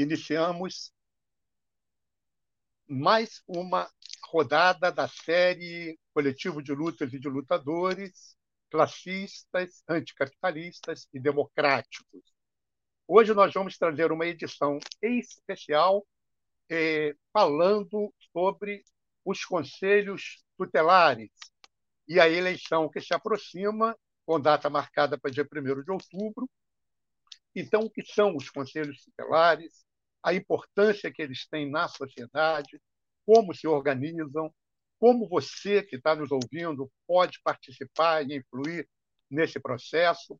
iniciamos mais uma rodada da série Coletivo de Lutas e de Lutadores, Classistas, Anticapitalistas e Democráticos. Hoje nós vamos trazer uma edição especial eh, falando sobre os conselhos tutelares e a eleição que se aproxima, com data marcada para dia 1 de outubro, então, o que são os conselhos tutelares, a importância que eles têm na sociedade, como se organizam, como você que está nos ouvindo pode participar e influir nesse processo.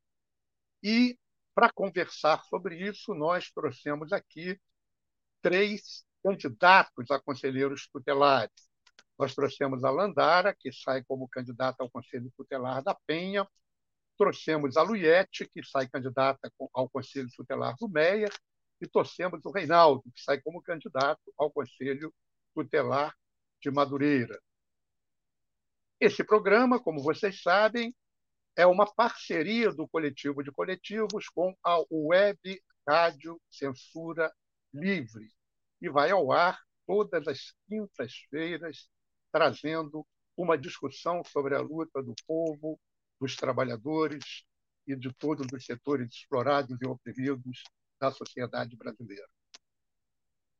E, para conversar sobre isso, nós trouxemos aqui três candidatos a conselheiros tutelares. Nós trouxemos a Landara, que sai como candidata ao Conselho Tutelar da Penha, trouxemos a Luiete, que sai candidata ao Conselho Tutelar do Meia, e trouxemos o Reinaldo, que sai como candidato ao Conselho Tutelar de Madureira. Esse programa, como vocês sabem, é uma parceria do Coletivo de Coletivos com a Web Rádio Censura Livre e vai ao ar todas as quintas-feiras, trazendo uma discussão sobre a luta do povo dos trabalhadores e de todos os setores explorados e oprimidos da sociedade brasileira.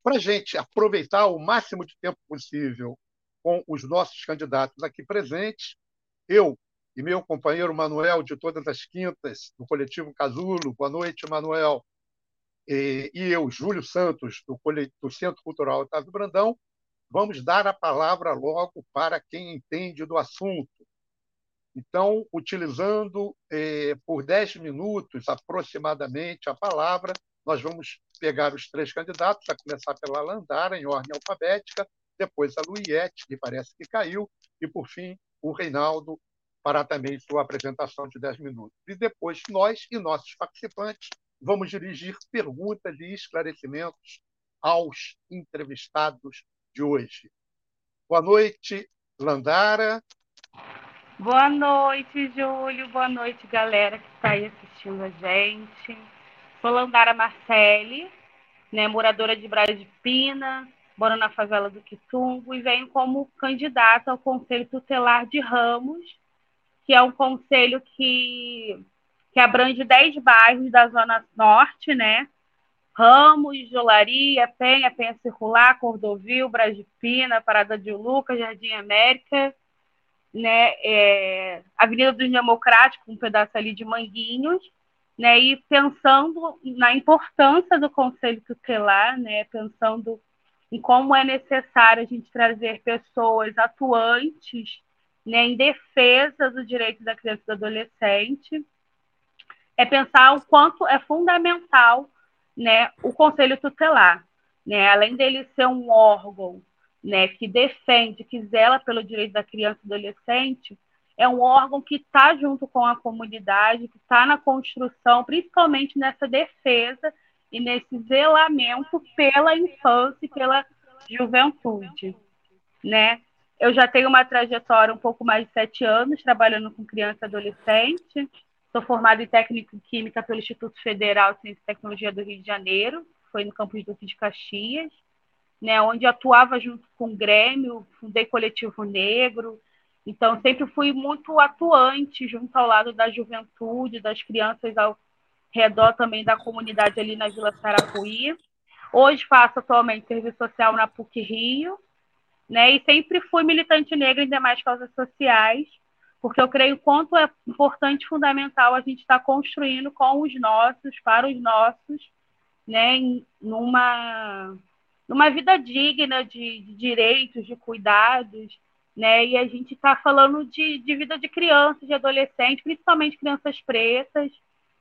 Para a gente aproveitar o máximo de tempo possível com os nossos candidatos aqui presentes, eu e meu companheiro Manuel, de todas as quintas, do coletivo Casulo, boa noite, Manuel, e eu, Júlio Santos, do, Centro Cultural Otávio Brandão, vamos dar a palavra logo para quem entende do assunto, então, utilizando eh, por 10 minutos aproximadamente a palavra, nós vamos pegar os três candidatos, a começar pela Landara, em ordem alfabética, depois a Luiette, que parece que caiu, e, por fim, o Reinaldo, para também sua apresentação de 10 minutos. E depois nós e nossos participantes vamos dirigir perguntas e esclarecimentos aos entrevistados de hoje. Boa noite, Landara. Boa noite, Júlio. Boa noite, galera que está aí assistindo a gente. Sou Landara Marcelli, né, moradora de Braga de Pina, moro na favela do Quitungo e venho como candidata ao Conselho Tutelar de Ramos, que é um conselho que, que abrange 10 bairros da Zona Norte, né? Ramos, Jolaria, Penha, Penha Circular, Cordovil, Brasipina, Parada de Lucas, Jardim América né, é, Avenida dos Democráticos, um pedaço ali de Manguinhos, né, e pensando na importância do Conselho Tutelar, né, pensando em como é necessário a gente trazer pessoas atuantes né, em defesa do direito da criança e do adolescente, é pensar o quanto é fundamental né, o Conselho Tutelar. Né, além dele ser um órgão né, que defende, que zela pelo direito da criança e do adolescente, é um órgão que está junto com a comunidade, que está na construção, principalmente nessa defesa e nesse zelamento pela infância e pela juventude, né? Eu já tenho uma trajetória um pouco mais de sete anos trabalhando com criança e adolescente. Sou formada em técnico em química pelo Instituto Federal de Ciência e Tecnologia do Rio de Janeiro, foi no campus Duque de Caxias né, onde atuava junto com o Grêmio, fundei Coletivo Negro, então sempre fui muito atuante junto ao lado da juventude, das crianças ao redor também da comunidade ali na Vila Sarapuí. Hoje faço atualmente serviço social na PUC Rio, né, e sempre fui militante negra em demais causas sociais, porque eu creio quanto é importante fundamental a gente estar tá construindo com os nossos, para os nossos, né, numa numa vida digna de, de direitos, de cuidados, né? E a gente está falando de, de vida de crianças, de adolescentes, principalmente crianças pretas,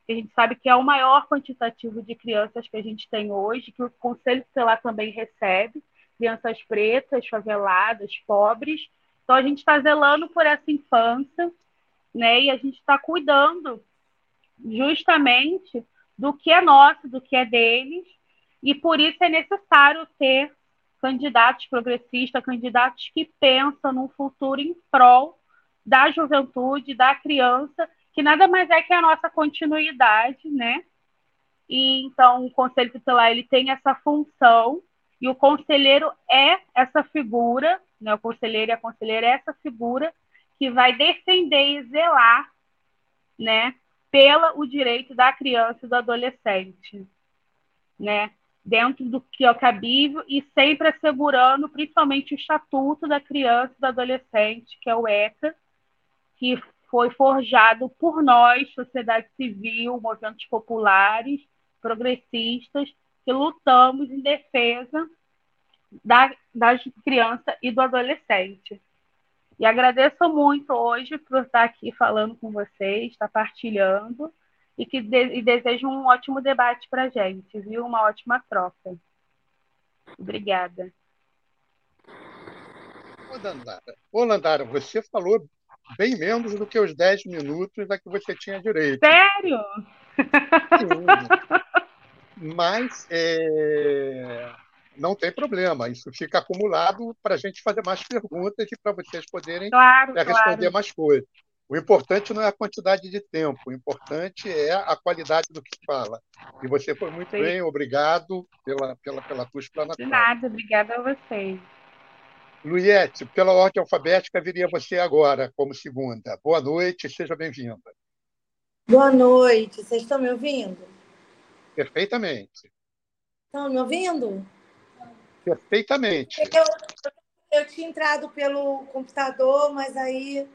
que a gente sabe que é o maior quantitativo de crianças que a gente tem hoje, que o Conselho Tutelar também recebe, crianças pretas, faveladas, pobres. Então, a gente está zelando por essa infância, né? E a gente está cuidando justamente do que é nosso, do que é deles, e por isso é necessário ter candidatos progressistas, candidatos que pensam num futuro em prol da juventude, da criança, que nada mais é que a nossa continuidade, né? E então o conselho tutelar ele tem essa função e o conselheiro é essa figura, né? O conselheiro e a conselheira é essa figura que vai defender e zelar, né, pela o direito da criança e do adolescente, né? Dentro do que é cabível e sempre assegurando principalmente o estatuto da criança e do adolescente, que é o ECA, que foi forjado por nós, sociedade civil, movimentos populares, progressistas, que lutamos em defesa da, da criança e do adolescente. E agradeço muito hoje por estar aqui falando com vocês, estar partilhando e que de, e desejo um ótimo debate para a gente, viu? Uma ótima troca. Obrigada. Ô, Landara, Ô, Landara, você falou bem menos do que os 10 minutos a que você tinha direito. Sério? Sim. Mas é... não tem problema, isso fica acumulado para a gente fazer mais perguntas e para vocês poderem claro, responder claro. mais coisas. O importante não é a quantidade de tempo, o importante é a qualidade do que fala. E você foi muito Sim. bem, obrigado pela, pela, pela tua explanação. De nada, obrigada a vocês. Luiete, pela ordem alfabética, viria você agora como segunda. Boa noite, seja bem-vinda. Boa noite, vocês estão me ouvindo? Perfeitamente. Estão me ouvindo? Perfeitamente. Eu, eu tinha entrado pelo computador, mas aí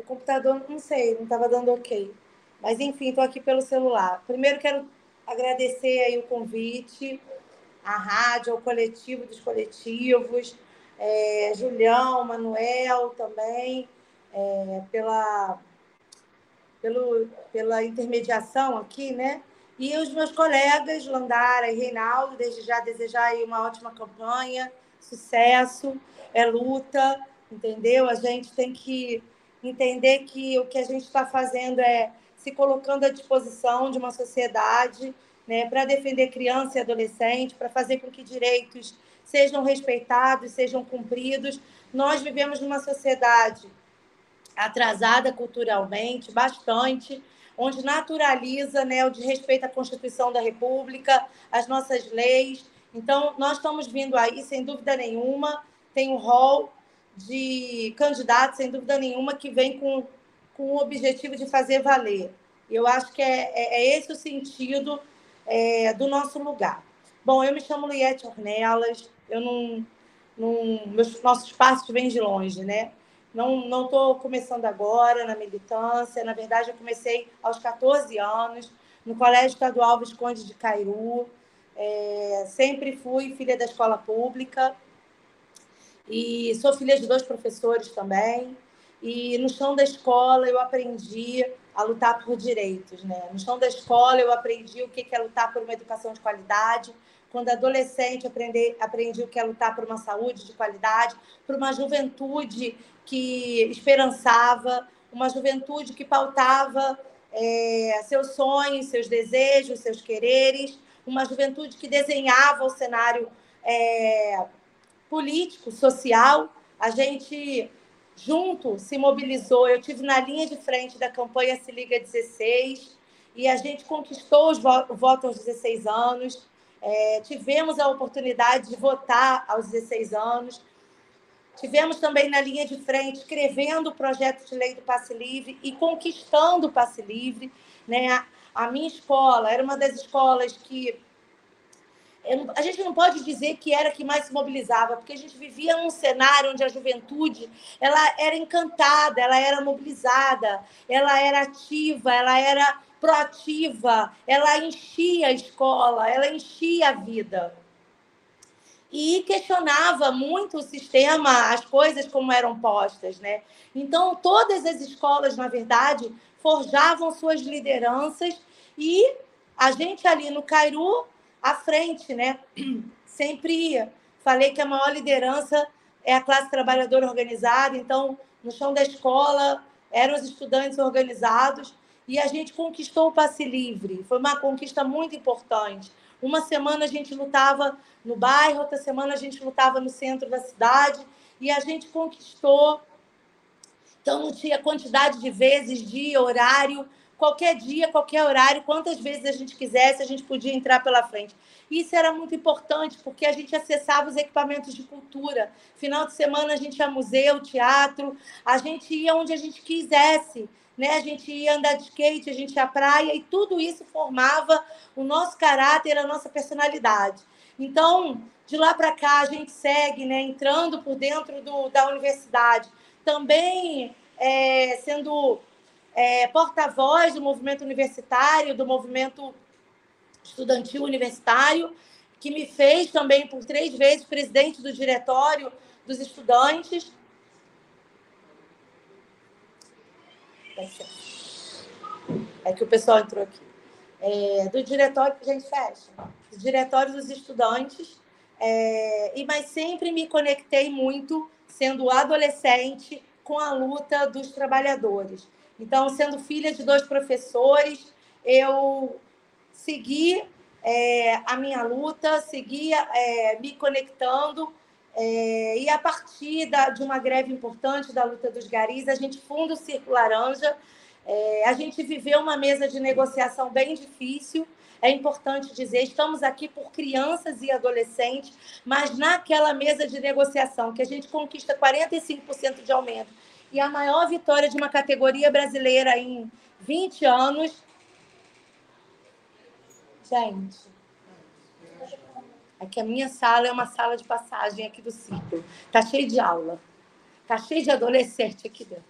o computador, não sei, não estava dando ok. Mas, enfim, estou aqui pelo celular. Primeiro, quero agradecer aí o convite, à rádio, ao coletivo dos coletivos, é, Julião, Manuel também, é, pela, pelo, pela intermediação aqui, né? E os meus colegas, Landara e Reinaldo, desde já desejar aí uma ótima campanha, sucesso, é luta, entendeu? A gente tem que entender que o que a gente está fazendo é se colocando à disposição de uma sociedade né, para defender criança e adolescente, para fazer com que direitos sejam respeitados, sejam cumpridos. Nós vivemos numa sociedade atrasada culturalmente, bastante, onde naturaliza né, o desrespeito à Constituição da República, às nossas leis. Então, nós estamos vindo aí, sem dúvida nenhuma, tem um rol de candidatos, sem dúvida nenhuma, que vem com, com o objetivo de fazer valer. Eu acho que é, é, é esse o sentido é, do nosso lugar. Bom, eu me chamo Liette Ornelas, eu não, não, meus, nossos passos vêm de longe, né? Não estou começando agora na militância, na verdade eu comecei aos 14 anos, no Colégio Estadual Visconde de Cairu, é, sempre fui filha da escola pública, e sou filha de dois professores também. E no chão da escola eu aprendi a lutar por direitos, né? No chão da escola eu aprendi o que é lutar por uma educação de qualidade. Quando adolescente aprendi, aprendi o que é lutar por uma saúde de qualidade, por uma juventude que esperançava, uma juventude que pautava é, seus sonhos, seus desejos, seus quereres, uma juventude que desenhava o cenário é, político, social. A gente junto se mobilizou. Eu tive na linha de frente da campanha Se Liga 16 e a gente conquistou o voto aos 16 anos. É, tivemos a oportunidade de votar aos 16 anos. Tivemos também na linha de frente escrevendo o projeto de lei do passe livre e conquistando o passe livre. Né? A, a minha escola era uma das escolas que a gente não pode dizer que era que mais se mobilizava, porque a gente vivia num cenário onde a juventude ela era encantada, ela era mobilizada, ela era ativa, ela era proativa, ela enchia a escola, ela enchia a vida. E questionava muito o sistema, as coisas como eram postas, né? Então, todas as escolas, na verdade, forjavam suas lideranças E a gente ali no Cairu, à frente, né? Sempre falei que a maior liderança é a classe trabalhadora organizada, então, no chão da escola, eram os estudantes organizados, e a gente conquistou o passe livre. Foi uma conquista muito importante. Uma semana a gente lutava no bairro, outra semana a gente lutava no centro da cidade, e a gente conquistou. Então, não tinha quantidade de vezes, dia, horário, qualquer dia, qualquer horário, quantas vezes a gente quisesse, a gente podia entrar pela frente. Isso era muito importante, porque a gente acessava os equipamentos de cultura. Final de semana a gente ia museu, teatro, a gente ia onde a gente quisesse. Né? A gente ia andar de skate, a gente ia à praia, e tudo isso formava o nosso caráter, a nossa personalidade. Então, de lá para cá, a gente segue né, entrando por dentro do, da universidade, também é, sendo é, porta-voz do movimento universitário, do movimento estudantil universitário, que me fez também por três vezes presidente do diretório dos estudantes. É que o pessoal entrou aqui. É, do diretório, gente, fecha. Do diretório dos estudantes. É, e mas sempre me conectei muito, sendo adolescente, com a luta dos trabalhadores. Então, sendo filha de dois professores, eu segui é, a minha luta, segui é, me conectando. É, e a partir da, de uma greve importante da luta dos garis, a gente funda o Círculo Laranja. É, a gente viveu uma mesa de negociação bem difícil. É importante dizer, estamos aqui por crianças e adolescentes, mas naquela mesa de negociação que a gente conquista 45% de aumento e a maior vitória de uma categoria brasileira em 20 anos. Gente, aqui é a minha sala é uma sala de passagem aqui do ciclo. Tá cheio de aula. Tá cheio de adolescente aqui dentro.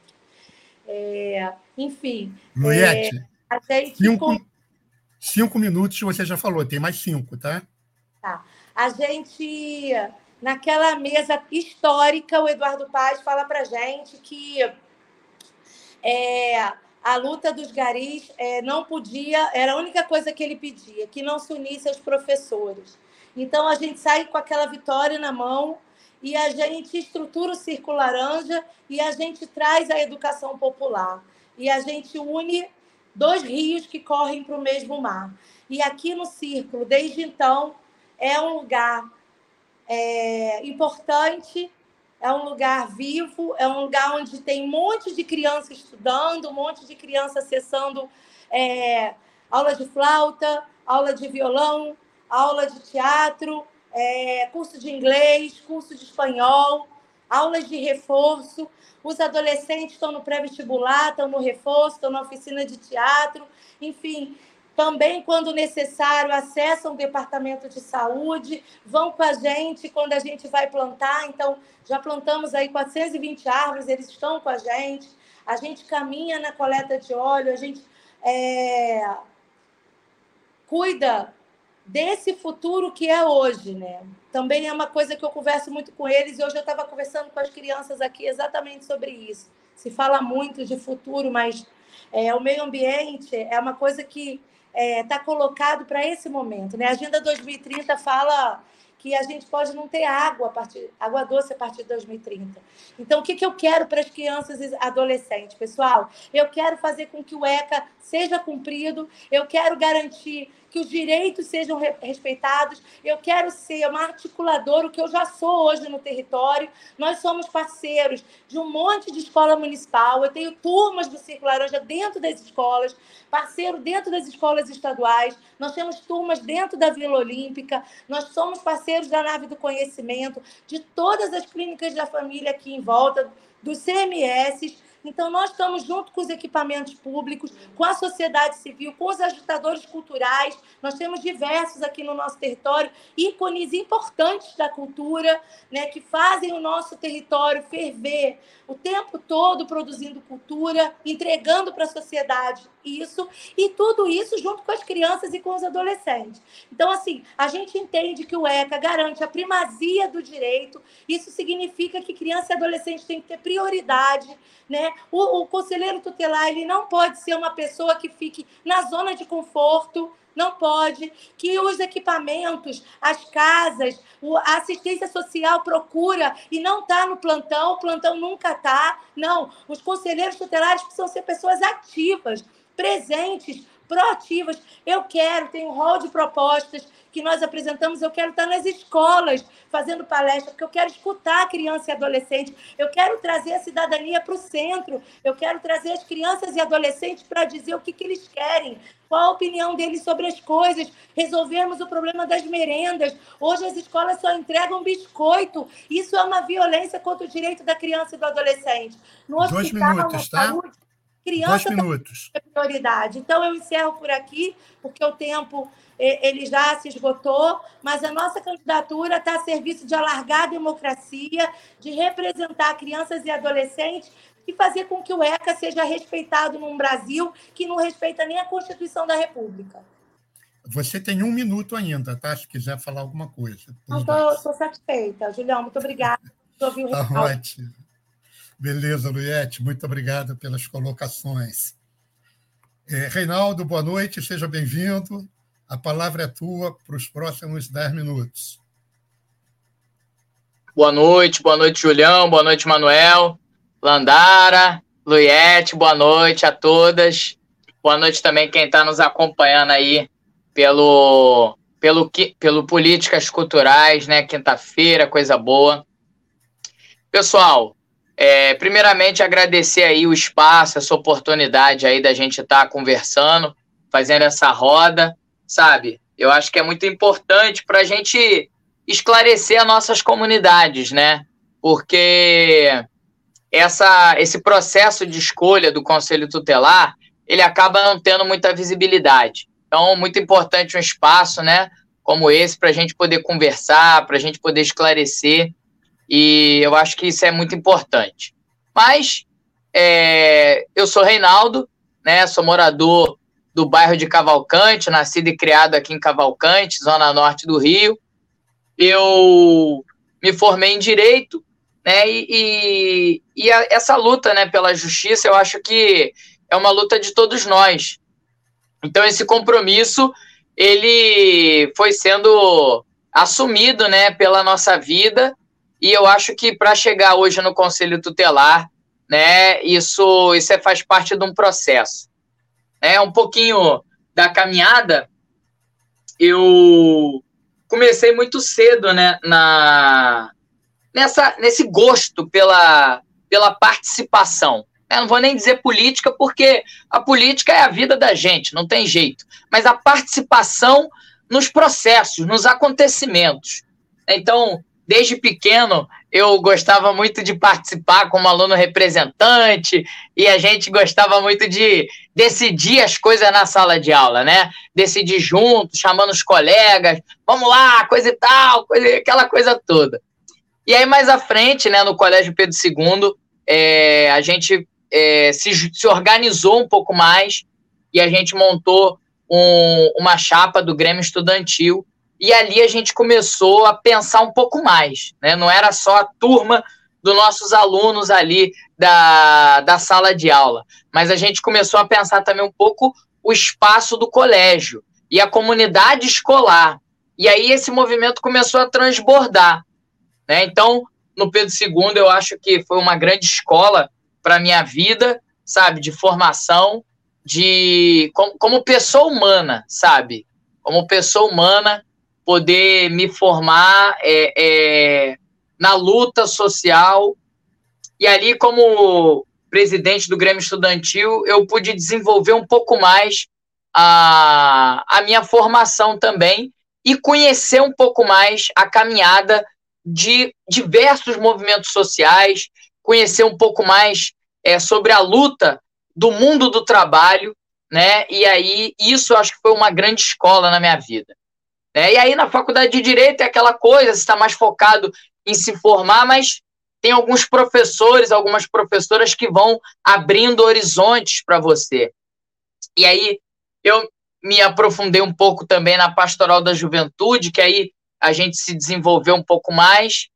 É, enfim. Noete, é, cinco, cinco minutos você já falou, tem mais cinco, tá? Tá. A gente naquela mesa histórica, o Eduardo Paz fala para gente que é, a luta dos garis é, não podia, era a única coisa que ele pedia, que não se unisse aos professores. Então a gente sai com aquela vitória na mão e a gente estrutura o Círculo Laranja e a gente traz a educação popular. E a gente une dois rios que correm para o mesmo mar. E aqui no Círculo, desde então, é um lugar é, importante, é um lugar vivo, é um lugar onde tem um monte de criança estudando, um monte de criança acessando é, aula de flauta, aula de violão, aula de teatro, é, curso de inglês, curso de espanhol, aulas de reforço. Os adolescentes estão no pré-vestibular, estão no reforço, estão na oficina de teatro, enfim, também, quando necessário, acessam o departamento de saúde, vão com a gente quando a gente vai plantar. Então, já plantamos aí 420 árvores, eles estão com a gente. A gente caminha na coleta de óleo, a gente é, cuida desse futuro que é hoje, né? Também é uma coisa que eu converso muito com eles e hoje eu estava conversando com as crianças aqui exatamente sobre isso. Se fala muito de futuro, mas é, o meio ambiente é uma coisa que está é, tá colocado para esse momento. Né? A Agenda 2030 fala que a gente pode não ter água, a partir, água doce a partir de 2030. Então, o que, que eu quero para as crianças e adolescentes, pessoal? Eu quero fazer com que o ECA seja cumprido, eu quero garantir que os direitos sejam respeitados. Eu quero ser uma articuladora, o que eu já sou hoje no território. Nós somos parceiros de um monte de escola municipal. Eu tenho turmas do Círculo Laranja dentro das escolas, parceiro dentro das escolas estaduais. Nós temos turmas dentro da Vila Olímpica. Nós somos parceiros da Nave do Conhecimento, de todas as clínicas da família aqui em volta, dos CMS então, nós estamos junto com os equipamentos públicos, com a sociedade civil, com os agitadores culturais. Nós temos diversos aqui no nosso território, ícones importantes da cultura, né, que fazem o nosso território ferver o tempo todo produzindo cultura, entregando para a sociedade isso, e tudo isso junto com as crianças e com os adolescentes. Então, assim, a gente entende que o ECA garante a primazia do direito, isso significa que criança e adolescente têm que ter prioridade, né? O, o conselheiro tutelar ele não pode ser uma pessoa que fique na zona de conforto, não pode, que os equipamentos, as casas, a assistência social procura e não está no plantão, o plantão nunca está. Não, os conselheiros tutelares precisam ser pessoas ativas, presentes, proativas. Eu quero, tem um rol de propostas que nós apresentamos, eu quero estar nas escolas fazendo palestra, porque eu quero escutar a criança e adolescente, eu quero trazer a cidadania para o centro, eu quero trazer as crianças e adolescentes para dizer o que, que eles querem, qual a opinião deles sobre as coisas, resolvermos o problema das merendas. Hoje as escolas só entregam biscoito. Isso é uma violência contra o direito da criança e do adolescente. No Dois hospital, minutos, tá? Saúde, criança é prioridade. Então eu encerro por aqui, porque o tempo ele já se esgotou, mas a nossa candidatura está a serviço de alargar a democracia, de representar crianças e adolescentes e fazer com que o ECA seja respeitado num Brasil que não respeita nem a Constituição da República. Você tem um minuto ainda, tá? Se quiser falar alguma coisa. Estou satisfeita. Julião, muito obrigada. Tá ótimo. Beleza, Luiete, muito obrigada pelas colocações. É, Reinaldo, boa noite, seja bem-vindo. A palavra é tua para os próximos dez minutos. Boa noite, boa noite, Julião, boa noite, Manuel. Landara, Luiete, boa noite a todas. Boa noite também quem está nos acompanhando aí pelo, pelo, pelo Políticas Culturais, né? Quinta-feira, coisa boa. Pessoal, é, primeiramente agradecer aí o espaço, essa oportunidade aí da gente estar tá conversando, fazendo essa roda, sabe? Eu acho que é muito importante para a gente esclarecer as nossas comunidades, né? Porque essa, esse processo de escolha do Conselho Tutelar, ele acaba não tendo muita visibilidade. Então, muito importante um espaço, né, como esse, para a gente poder conversar, para a gente poder esclarecer, e eu acho que isso é muito importante. Mas, é, eu sou Reinaldo, né, sou morador do bairro de Cavalcante, nascido e criado aqui em Cavalcante, zona norte do Rio. Eu me formei em Direito, né? E, e, e a, essa luta, né, pela justiça, eu acho que é uma luta de todos nós. Então esse compromisso ele foi sendo assumido, né, pela nossa vida. E eu acho que para chegar hoje no Conselho Tutelar, né, isso isso é, faz parte de um processo. É um pouquinho da caminhada. Eu comecei muito cedo, né, na nessa, nesse gosto pela, pela participação. Eu não vou nem dizer política, porque a política é a vida da gente, não tem jeito. Mas a participação nos processos, nos acontecimentos. Então, desde pequeno, eu gostava muito de participar como aluno representante e a gente gostava muito de decidir as coisas na sala de aula, né? Decidir junto, chamando os colegas, vamos lá, coisa e tal, coisa, aquela coisa toda. E aí, mais à frente, né, no Colégio Pedro II, é, a gente é, se, se organizou um pouco mais e a gente montou um, uma chapa do Grêmio Estudantil. E ali a gente começou a pensar um pouco mais. Né? Não era só a turma dos nossos alunos ali da, da sala de aula, mas a gente começou a pensar também um pouco o espaço do colégio e a comunidade escolar. E aí esse movimento começou a transbordar. Né? Então, no Pedro II, eu acho que foi uma grande escola para a minha vida, sabe, de formação, de como, como pessoa humana, sabe? Como pessoa humana, poder me formar é, é, na luta social. E ali, como presidente do Grêmio Estudantil, eu pude desenvolver um pouco mais a, a minha formação também e conhecer um pouco mais a caminhada de diversos movimentos sociais, conhecer um pouco mais é, sobre a luta do mundo do trabalho, né? E aí isso eu acho que foi uma grande escola na minha vida. Né? E aí na faculdade de direito é aquela coisa, você está mais focado em se formar, mas tem alguns professores, algumas professoras que vão abrindo horizontes para você. E aí eu me aprofundei um pouco também na pastoral da juventude, que aí a gente se desenvolveu um pouco mais.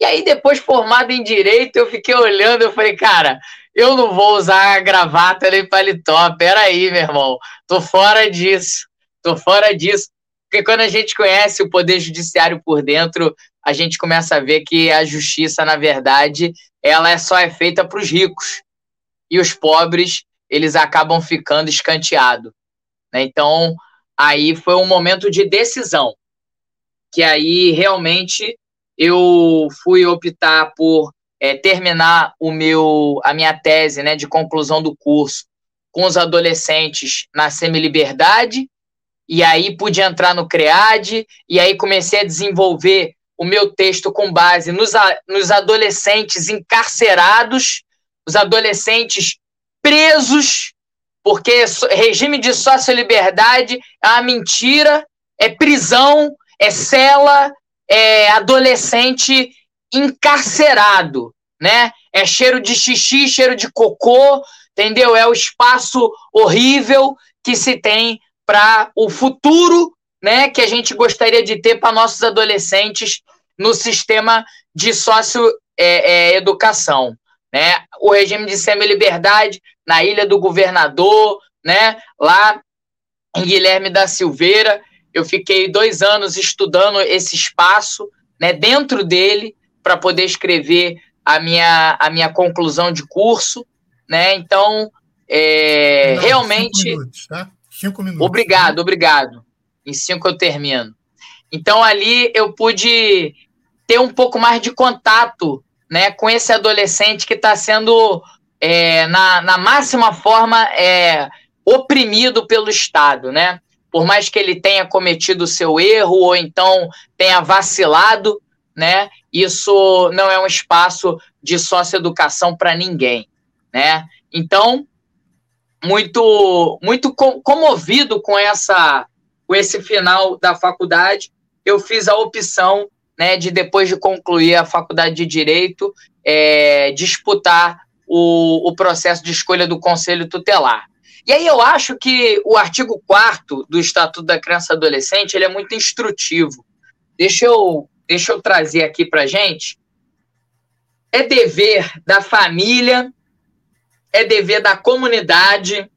E aí, depois formado em direito, eu fiquei olhando, eu falei, cara, eu não vou usar gravata nem paletó. Peraí, meu irmão. Tô fora disso. Tô fora disso. Porque quando a gente conhece o Poder Judiciário por dentro, a gente começa a ver que a justiça, na verdade, ela é só é feita para os ricos. E os pobres, eles acabam ficando escanteados. Né? Então, aí foi um momento de decisão. Que aí, realmente, eu fui optar por é, terminar o meu, a minha tese né, de conclusão do curso com os adolescentes na semi-liberdade, e aí pude entrar no CREAD, e aí comecei a desenvolver o meu texto com base nos, nos adolescentes encarcerados, os adolescentes presos, porque regime de sócio-liberdade é uma mentira, é prisão, é cela, é adolescente encarcerado, né? É cheiro de xixi, cheiro de cocô, entendeu? É o espaço horrível que se tem para o futuro, né? Que a gente gostaria de ter para nossos adolescentes no sistema de sócio-educação, é, é, né? O regime de semi-liberdade na Ilha do Governador, né? Lá em Guilherme da Silveira, eu fiquei dois anos estudando esse espaço, né? Dentro dele para poder escrever a minha, a minha conclusão de curso, né? Então, é, Não, realmente. Minutos, tá? Cinco minutos. Obrigado, obrigado. Em cinco eu termino. Então, ali eu pude ter um pouco mais de contato né, com esse adolescente que está sendo, é, na, na máxima forma, é, oprimido pelo Estado, né? Por mais que ele tenha cometido o seu erro ou então tenha vacilado, né? Isso não é um espaço de socioeducação para ninguém, né? Então, muito muito comovido com essa com esse final da faculdade, eu fiz a opção, né, de depois de concluir a faculdade de direito, é, disputar o, o processo de escolha do conselho tutelar. E aí eu acho que o artigo 4 do Estatuto da Criança e Adolescente ele é muito instrutivo. Deixa eu deixa eu trazer aqui para gente, é dever da família, é dever da comunidade,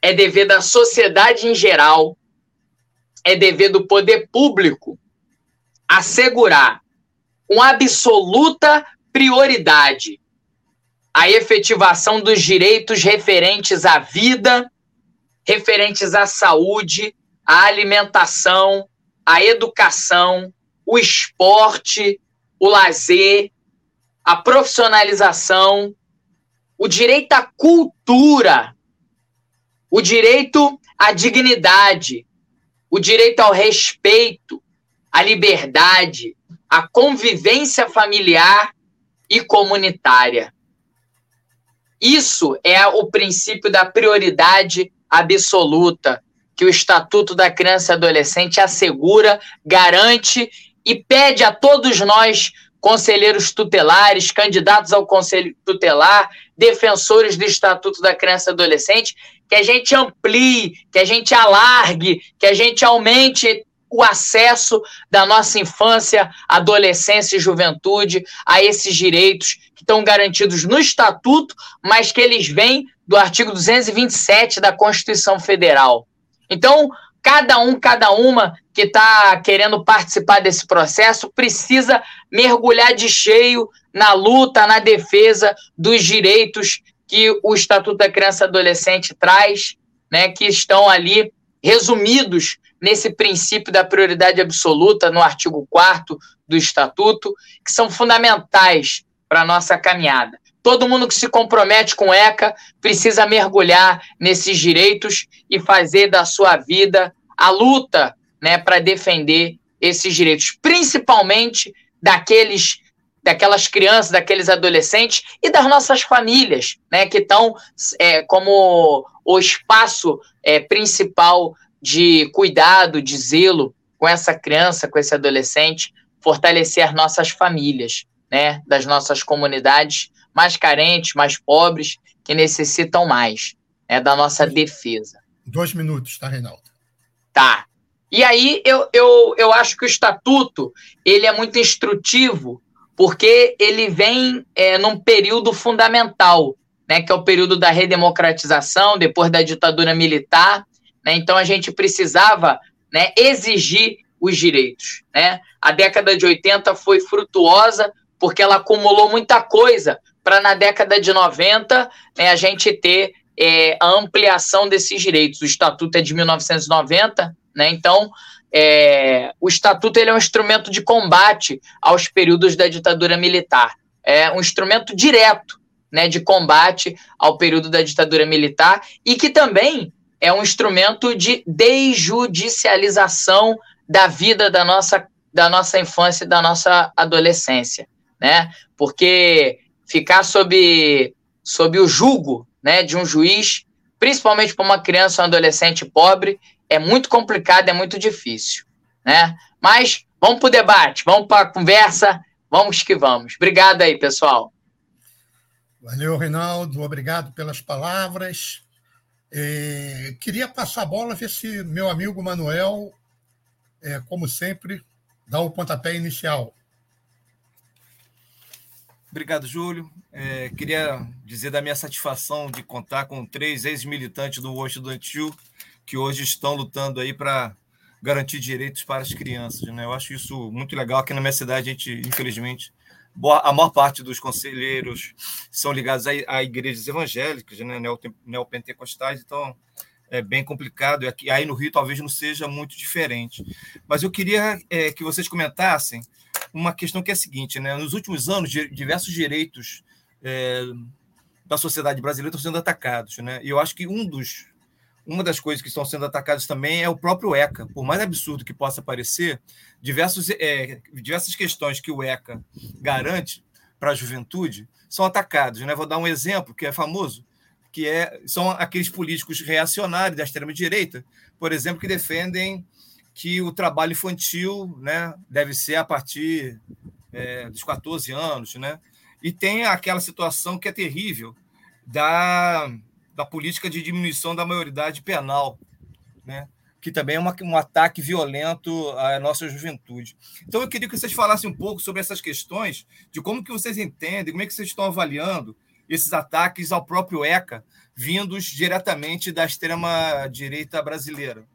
é dever da sociedade em geral, é dever do poder público assegurar com absoluta prioridade a efetivação dos direitos referentes à vida, referentes à saúde, à alimentação, à educação, o esporte, o lazer, a profissionalização, o direito à cultura, o direito à dignidade, o direito ao respeito, à liberdade, à convivência familiar e comunitária. Isso é o princípio da prioridade absoluta que o Estatuto da Criança e Adolescente assegura, garante e pede a todos nós, conselheiros tutelares, candidatos ao conselho tutelar, defensores do Estatuto da Criança e Adolescente, que a gente amplie, que a gente alargue, que a gente aumente o acesso da nossa infância, adolescência e juventude a esses direitos que estão garantidos no Estatuto, mas que eles vêm do artigo 227 da Constituição Federal. Então, cada um, cada uma que está querendo participar desse processo precisa mergulhar de cheio na luta, na defesa dos direitos que o Estatuto da Criança e Adolescente traz, né, que estão ali resumidos nesse princípio da prioridade absoluta no artigo 4 do Estatuto, que são fundamentais para a nossa caminhada. Todo mundo que se compromete com ECA precisa mergulhar nesses direitos e fazer da sua vida a luta né, para defender esses direitos, principalmente daqueles daquelas crianças, daqueles adolescentes e das nossas famílias, né, que estão é, como o espaço é, principal de cuidado, de zelo com essa criança, com esse adolescente, fortalecer nossas famílias, né, das nossas comunidades mais carentes, mais pobres, que necessitam mais né, da nossa defesa. Dois minutos, tá, Reinaldo? Tá. E aí eu, eu, eu acho que o estatuto ele é muito instrutivo, porque ele vem é, num período fundamental né, que é o período da redemocratização, depois da ditadura militar. Né, então, a gente precisava né, exigir os direitos. Né? A década de 80 foi frutuosa porque ela acumulou muita coisa para, na década de 90, né, a gente ter é, a ampliação desses direitos. O Estatuto é de 1990, né, então é, o Estatuto ele é um instrumento de combate aos períodos da ditadura militar. É um instrumento direto né, de combate ao período da ditadura militar e que também é um instrumento de desjudicialização da vida da nossa, da nossa infância e da nossa adolescência, né? Porque ficar sob, sob o julgo né, de um juiz, principalmente para uma criança ou um adolescente pobre, é muito complicado, é muito difícil, né? Mas vamos para o debate, vamos para a conversa, vamos que vamos. Obrigado aí, pessoal. Valeu, Reinaldo, obrigado pelas palavras. É, queria passar a bola, ver se meu amigo Manuel, é, como sempre, dá o pontapé inicial. Obrigado, Júlio. É, queria dizer da minha satisfação de contar com três ex-militantes do Washington Steel que hoje estão lutando aí para garantir direitos para as crianças. Né? Eu acho isso muito legal. Aqui na minha cidade, a gente, infelizmente, a maior parte dos conselheiros são ligados a, a igrejas evangélicas, né, neopentecostais, então é bem complicado. E aqui, aí no Rio talvez não seja muito diferente. Mas eu queria é, que vocês comentassem uma questão que é a seguinte: né, nos últimos anos, diversos direitos é, da sociedade brasileira estão sendo atacados. Né, e eu acho que um dos uma das coisas que estão sendo atacadas também é o próprio ECA. Por mais absurdo que possa parecer, diversos, é, diversas questões que o ECA garante para a juventude são atacadas. Né? Vou dar um exemplo que é famoso, que é, são aqueles políticos reacionários da extrema-direita, por exemplo, que defendem que o trabalho infantil né, deve ser a partir é, dos 14 anos. Né? E tem aquela situação que é terrível da da política de diminuição da maioridade penal, né? que também é uma, um ataque violento à nossa juventude. Então, eu queria que vocês falassem um pouco sobre essas questões, de como que vocês entendem, como é que vocês estão avaliando esses ataques ao próprio ECA, vindos diretamente da extrema-direita brasileira.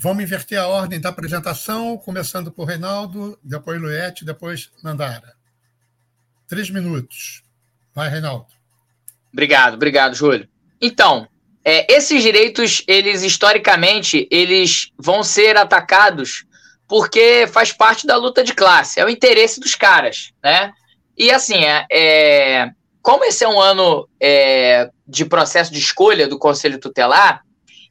Vamos inverter a ordem da apresentação, começando por Reinaldo, depois Luete, depois Nandara. Três minutos. Vai, Reinaldo. Obrigado, obrigado, Júlio. Então, é, esses direitos, eles historicamente, eles vão ser atacados porque faz parte da luta de classe, é o interesse dos caras, né? E assim, é, é como esse é um ano é, de processo de escolha do Conselho Tutelar,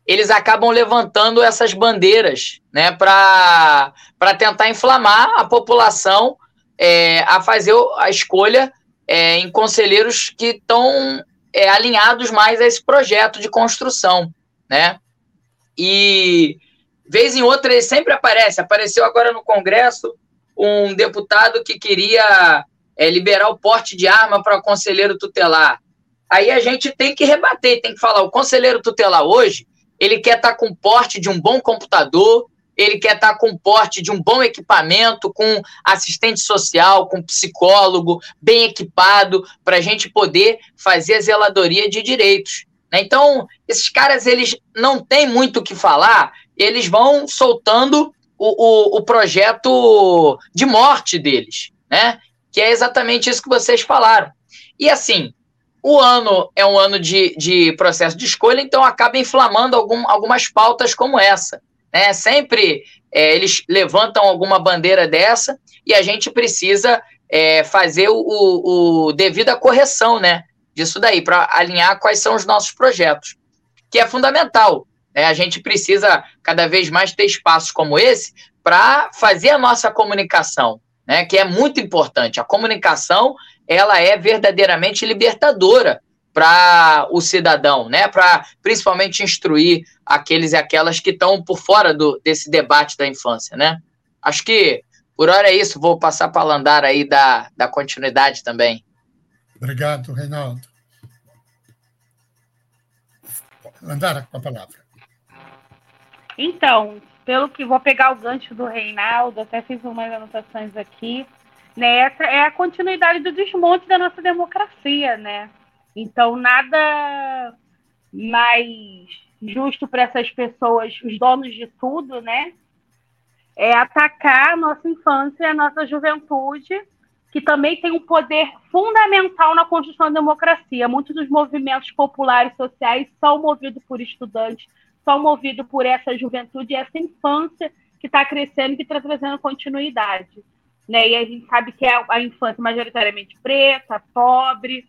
eles acabam levantando essas bandeiras, né, para tentar inflamar a população é, a fazer a escolha é, em conselheiros que estão é, alinhados mais a esse projeto de construção, né? E vez em outra ele sempre aparece. Apareceu agora no Congresso um deputado que queria é, liberar o porte de arma para o conselheiro tutelar. Aí a gente tem que rebater, tem que falar, o conselheiro tutelar hoje, ele quer estar tá com porte de um bom computador, ele quer estar com porte de um bom equipamento, com assistente social, com psicólogo, bem equipado, para a gente poder fazer a zeladoria de direitos. Né? Então, esses caras eles não têm muito o que falar, eles vão soltando o, o, o projeto de morte deles, né? que é exatamente isso que vocês falaram. E assim, o ano é um ano de, de processo de escolha, então acaba inflamando algum, algumas pautas como essa. Né? Sempre é, eles levantam alguma bandeira dessa e a gente precisa é, fazer o, o, o devido à correção né, disso daí, para alinhar quais são os nossos projetos, que é fundamental. Né? A gente precisa cada vez mais ter espaços como esse para fazer a nossa comunicação, né, que é muito importante. A comunicação ela é verdadeiramente libertadora para o cidadão, né? Para principalmente instruir aqueles e aquelas que estão por fora do, desse debate da infância, né? Acho que por hora é isso. Vou passar para a Landara aí da, da continuidade também. Obrigado, Reinaldo. Landara, com a palavra. Então, pelo que vou pegar o gancho do Reinaldo, até fiz umas anotações aqui. Né, essa é a continuidade do desmonte da nossa democracia, né? Então, nada mais justo para essas pessoas, os donos de tudo, né? É atacar a nossa infância a nossa juventude, que também tem um poder fundamental na construção da democracia. Muitos dos movimentos populares sociais são movidos por estudantes, são movidos por essa juventude essa infância que está crescendo e que está trazendo continuidade. Né? E a gente sabe que é a infância majoritariamente preta, pobre,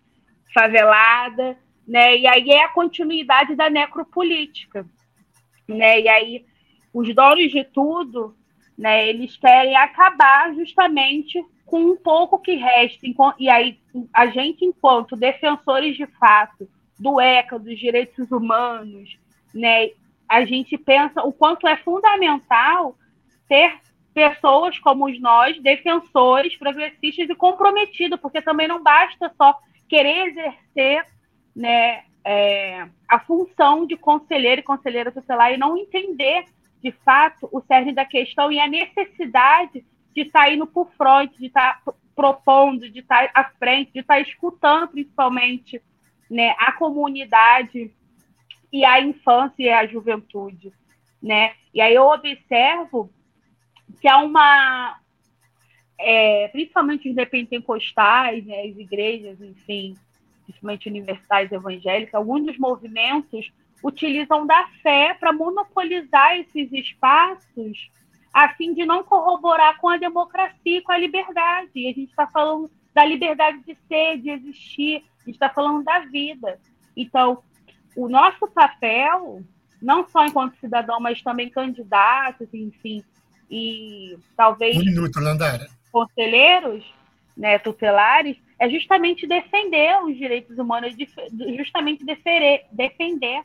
favelada, né? E aí é a continuidade da necropolítica, né? E aí os donos de tudo, né? Eles querem acabar justamente com um pouco que resta. E aí a gente, enquanto defensores de fato do ECA, dos direitos humanos, né? A gente pensa o quanto é fundamental ter pessoas como nós, defensores, progressistas e comprometidos, porque também não basta só querer exercer né, é, a função de conselheiro e conselheira tutelar e não entender, de fato, o cerne da questão e a necessidade de estar tá indo por frente, de estar tá propondo, de estar tá à frente, de estar escutando, principalmente, né, a comunidade e a infância e a juventude. Né? E aí eu observo que há uma, é, principalmente os pentecostais, né, as igrejas, enfim, principalmente universidades evangélicas, alguns dos movimentos utilizam da fé para monopolizar esses espaços a fim de não corroborar com a democracia e com a liberdade. E a gente está falando da liberdade de ser, de existir, a gente está falando da vida. Então, o nosso papel, não só enquanto cidadão, mas também candidatos, enfim, e talvez um minuto, Landara. conselheiros né, tutelares, é justamente defender os direitos humanos, justamente defender, defender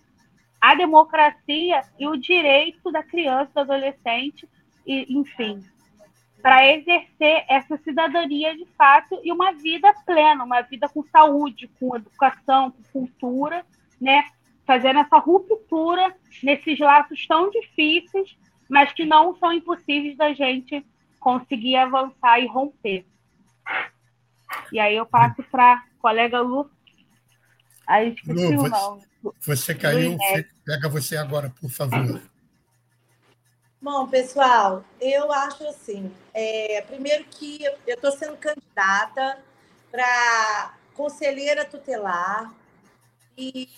a democracia e o direito da criança, do adolescente, e, enfim, para exercer essa cidadania de fato e uma vida plena, uma vida com saúde, com educação, com cultura, né? Fazendo essa ruptura nesses laços tão difíceis, mas que não são impossíveis da gente conseguir avançar e romper. E aí eu passo para colega Lu. Aí esqueci Lu, o nome. Você caiu, pega você agora, por favor. Bom, pessoal, eu acho assim. É, primeiro que eu estou sendo candidata para conselheira tutelar e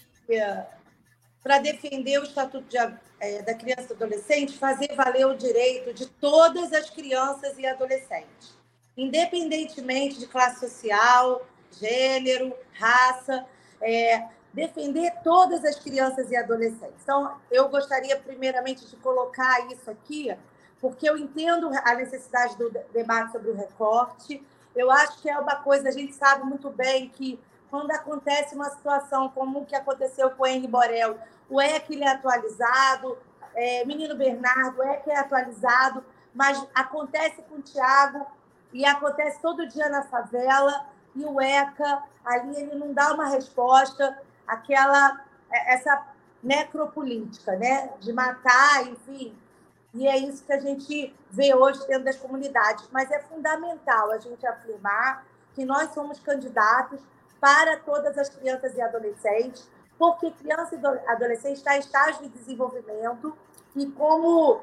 para defender o Estatuto de, é, da Criança e Adolescente, fazer valer o direito de todas as crianças e adolescentes independentemente de classe social, gênero, raça, é, defender todas as crianças e adolescentes. Então, eu gostaria primeiramente de colocar isso aqui, porque eu entendo a necessidade do debate sobre o recorte. Eu acho que é uma coisa, a gente sabe muito bem que quando acontece uma situação como o que aconteceu com o Henri Borel, o EC é atualizado, é, Menino Bernardo, o EC é atualizado, mas acontece com o Tiago e acontece todo dia na favela, e o ECA, ali ele não dá uma resposta àquela, é, essa necropolítica, né? de matar, enfim. E é isso que a gente vê hoje dentro das comunidades. Mas é fundamental a gente afirmar que nós somos candidatos para todas as crianças e adolescentes, porque criança e adolescente está em estágio de desenvolvimento e como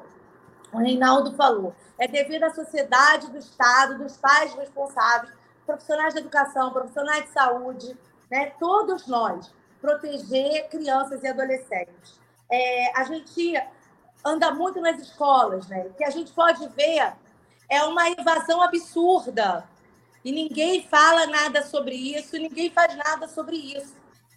o Reinaldo falou, é devido à sociedade, do Estado, dos pais responsáveis, profissionais de educação, profissionais de saúde, né, todos nós, proteger crianças e adolescentes. É, a gente anda muito nas escolas, né? O que a gente pode ver é uma evasão absurda. E ninguém fala nada sobre isso, ninguém faz nada sobre isso.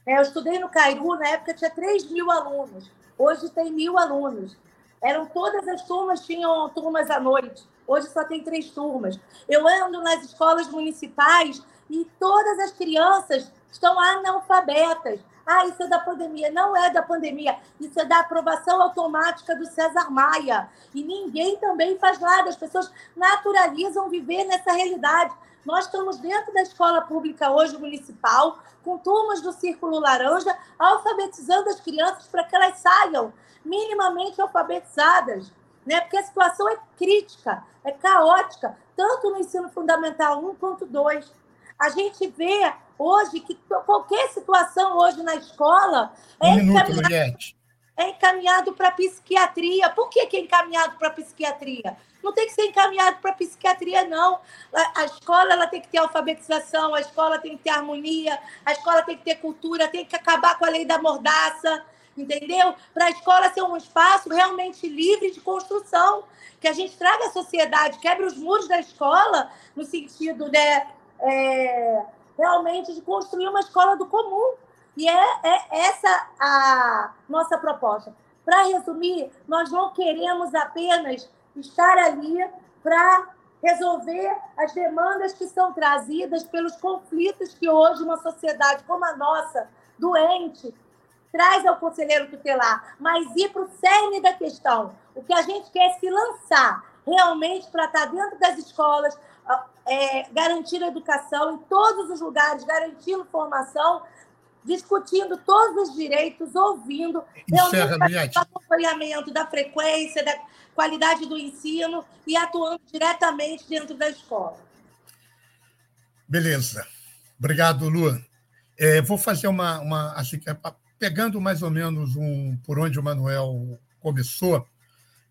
É, eu estudei no Cairu, na época tinha 3 mil alunos, hoje tem mil alunos. Eram todas as turmas, tinham turmas à noite. Hoje só tem três turmas. Eu ando nas escolas municipais e todas as crianças estão analfabetas. Ah, isso é da pandemia. Não é da pandemia. Isso é da aprovação automática do César Maia. E ninguém também faz nada. As pessoas naturalizam viver nessa realidade. Nós estamos dentro da escola pública hoje, municipal, com turmas do Círculo Laranja, alfabetizando as crianças para que elas saiam minimamente alfabetizadas, né? Porque a situação é crítica, é caótica. tanto no ensino fundamental 1 quanto 2. A gente vê hoje que qualquer situação hoje na escola um é, minuto, encaminhado, é encaminhado para psiquiatria. Por que, que é encaminhado para psiquiatria? Não tem que ser encaminhado para psiquiatria, não. A, escola ela tem que ter alfabetização, a escola tem que ter harmonia, a escola tem que ter cultura, tem que acabar com a lei da mordaça, entendeu? Para a escola ser um espaço realmente livre de construção, que a gente traga a sociedade, quebre os muros da escola, no sentido né, é, realmente de construir uma escola do comum. E é, é essa a nossa proposta. Para resumir, nós não queremos apenas estar ali para resolver as demandas que são trazidas pelos conflitos que hoje uma sociedade como a nossa, doente, traz ao conselheiro tutelar, mas ir para o cerne da questão. O que a gente quer é se lançar realmente para estar dentro das escolas, é, garantir a educação em todos os lugares, garantindo formação, discutindo todos os direitos, ouvindo, realmente o acompanhamento da frequência, da qualidade do ensino e atuando diretamente dentro da escola. Beleza. Obrigado, Lua. É, vou fazer uma, uma assim, pegando mais ou menos um por onde o Manuel começou,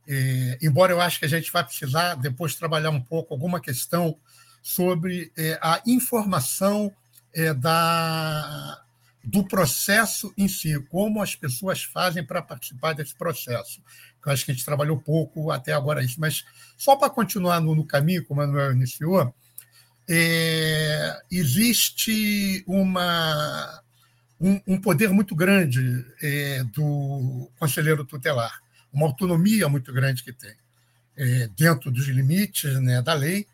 é, embora eu acho que a gente vai precisar depois trabalhar um pouco alguma questão sobre é, a informação é, da, do processo em si, como as pessoas fazem para participar desse processo. Eu acho que a gente trabalhou pouco até agora isso, mas só para continuar no, no, caminho, como o Manuel iniciou, é, existe uma, um, um, poder muito grande é, do conselheiro tutelar uma autonomia muito grande que tem, é, dentro dos limites né, da lei,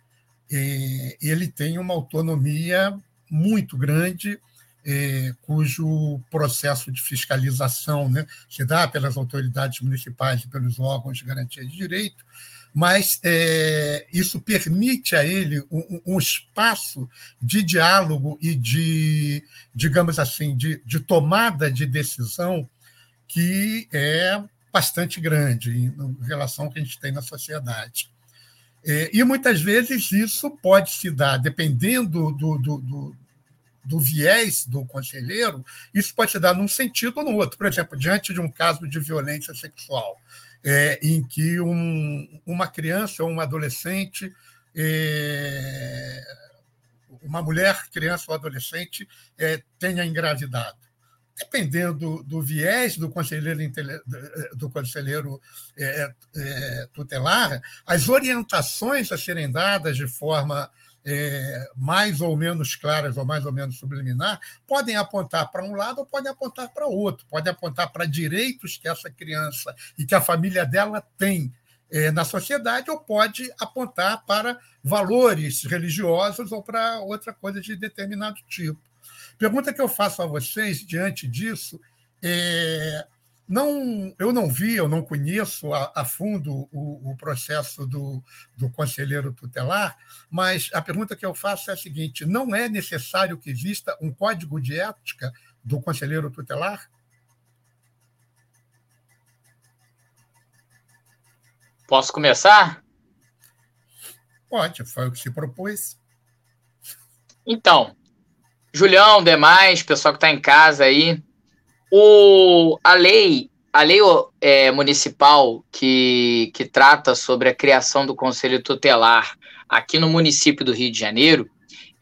e ele tem uma autonomia muito grande, é, cujo processo de fiscalização né, se dá pelas autoridades municipais e pelos órgãos de garantia de direito, mas é, isso permite a ele um, um, espaço de diálogo e de, digamos assim, de, de tomada de decisão que é bastante grande em relação que a gente tem na sociedade. É, e muitas vezes isso pode se dar, dependendo do, do, do, do, viés do conselheiro, isso pode dar num sentido ou no outro. Por exemplo, diante de um caso de violência sexual, é, em que um, uma criança ou um adolescente, é, uma mulher, criança ou adolescente, é, tenha engravidado dependendo do viés do conselheiro, do conselheiro é, é, tutelar, as orientações a serem dadas de forma é, mais ou menos claras ou mais ou menos subliminar podem apontar para um lado ou podem apontar para outro, podem apontar para direitos que essa criança e que a família dela tem é, na sociedade ou pode apontar para valores religiosos ou para outra coisa de determinado tipo. Pergunta que eu faço a vocês diante disso é, não, eu não vi, eu não conheço a, a fundo o, o, processo do, do conselheiro tutelar, mas a pergunta que eu faço é a seguinte: não é necessário que exista um código de ética do conselheiro tutelar? Posso começar? Pode, foi o que se propôs. Então, Julião, demais, pessoal que está em casa aí. O, a lei, a lei é, municipal que, que trata sobre a criação do Conselho Tutelar aqui no município do Rio de Janeiro,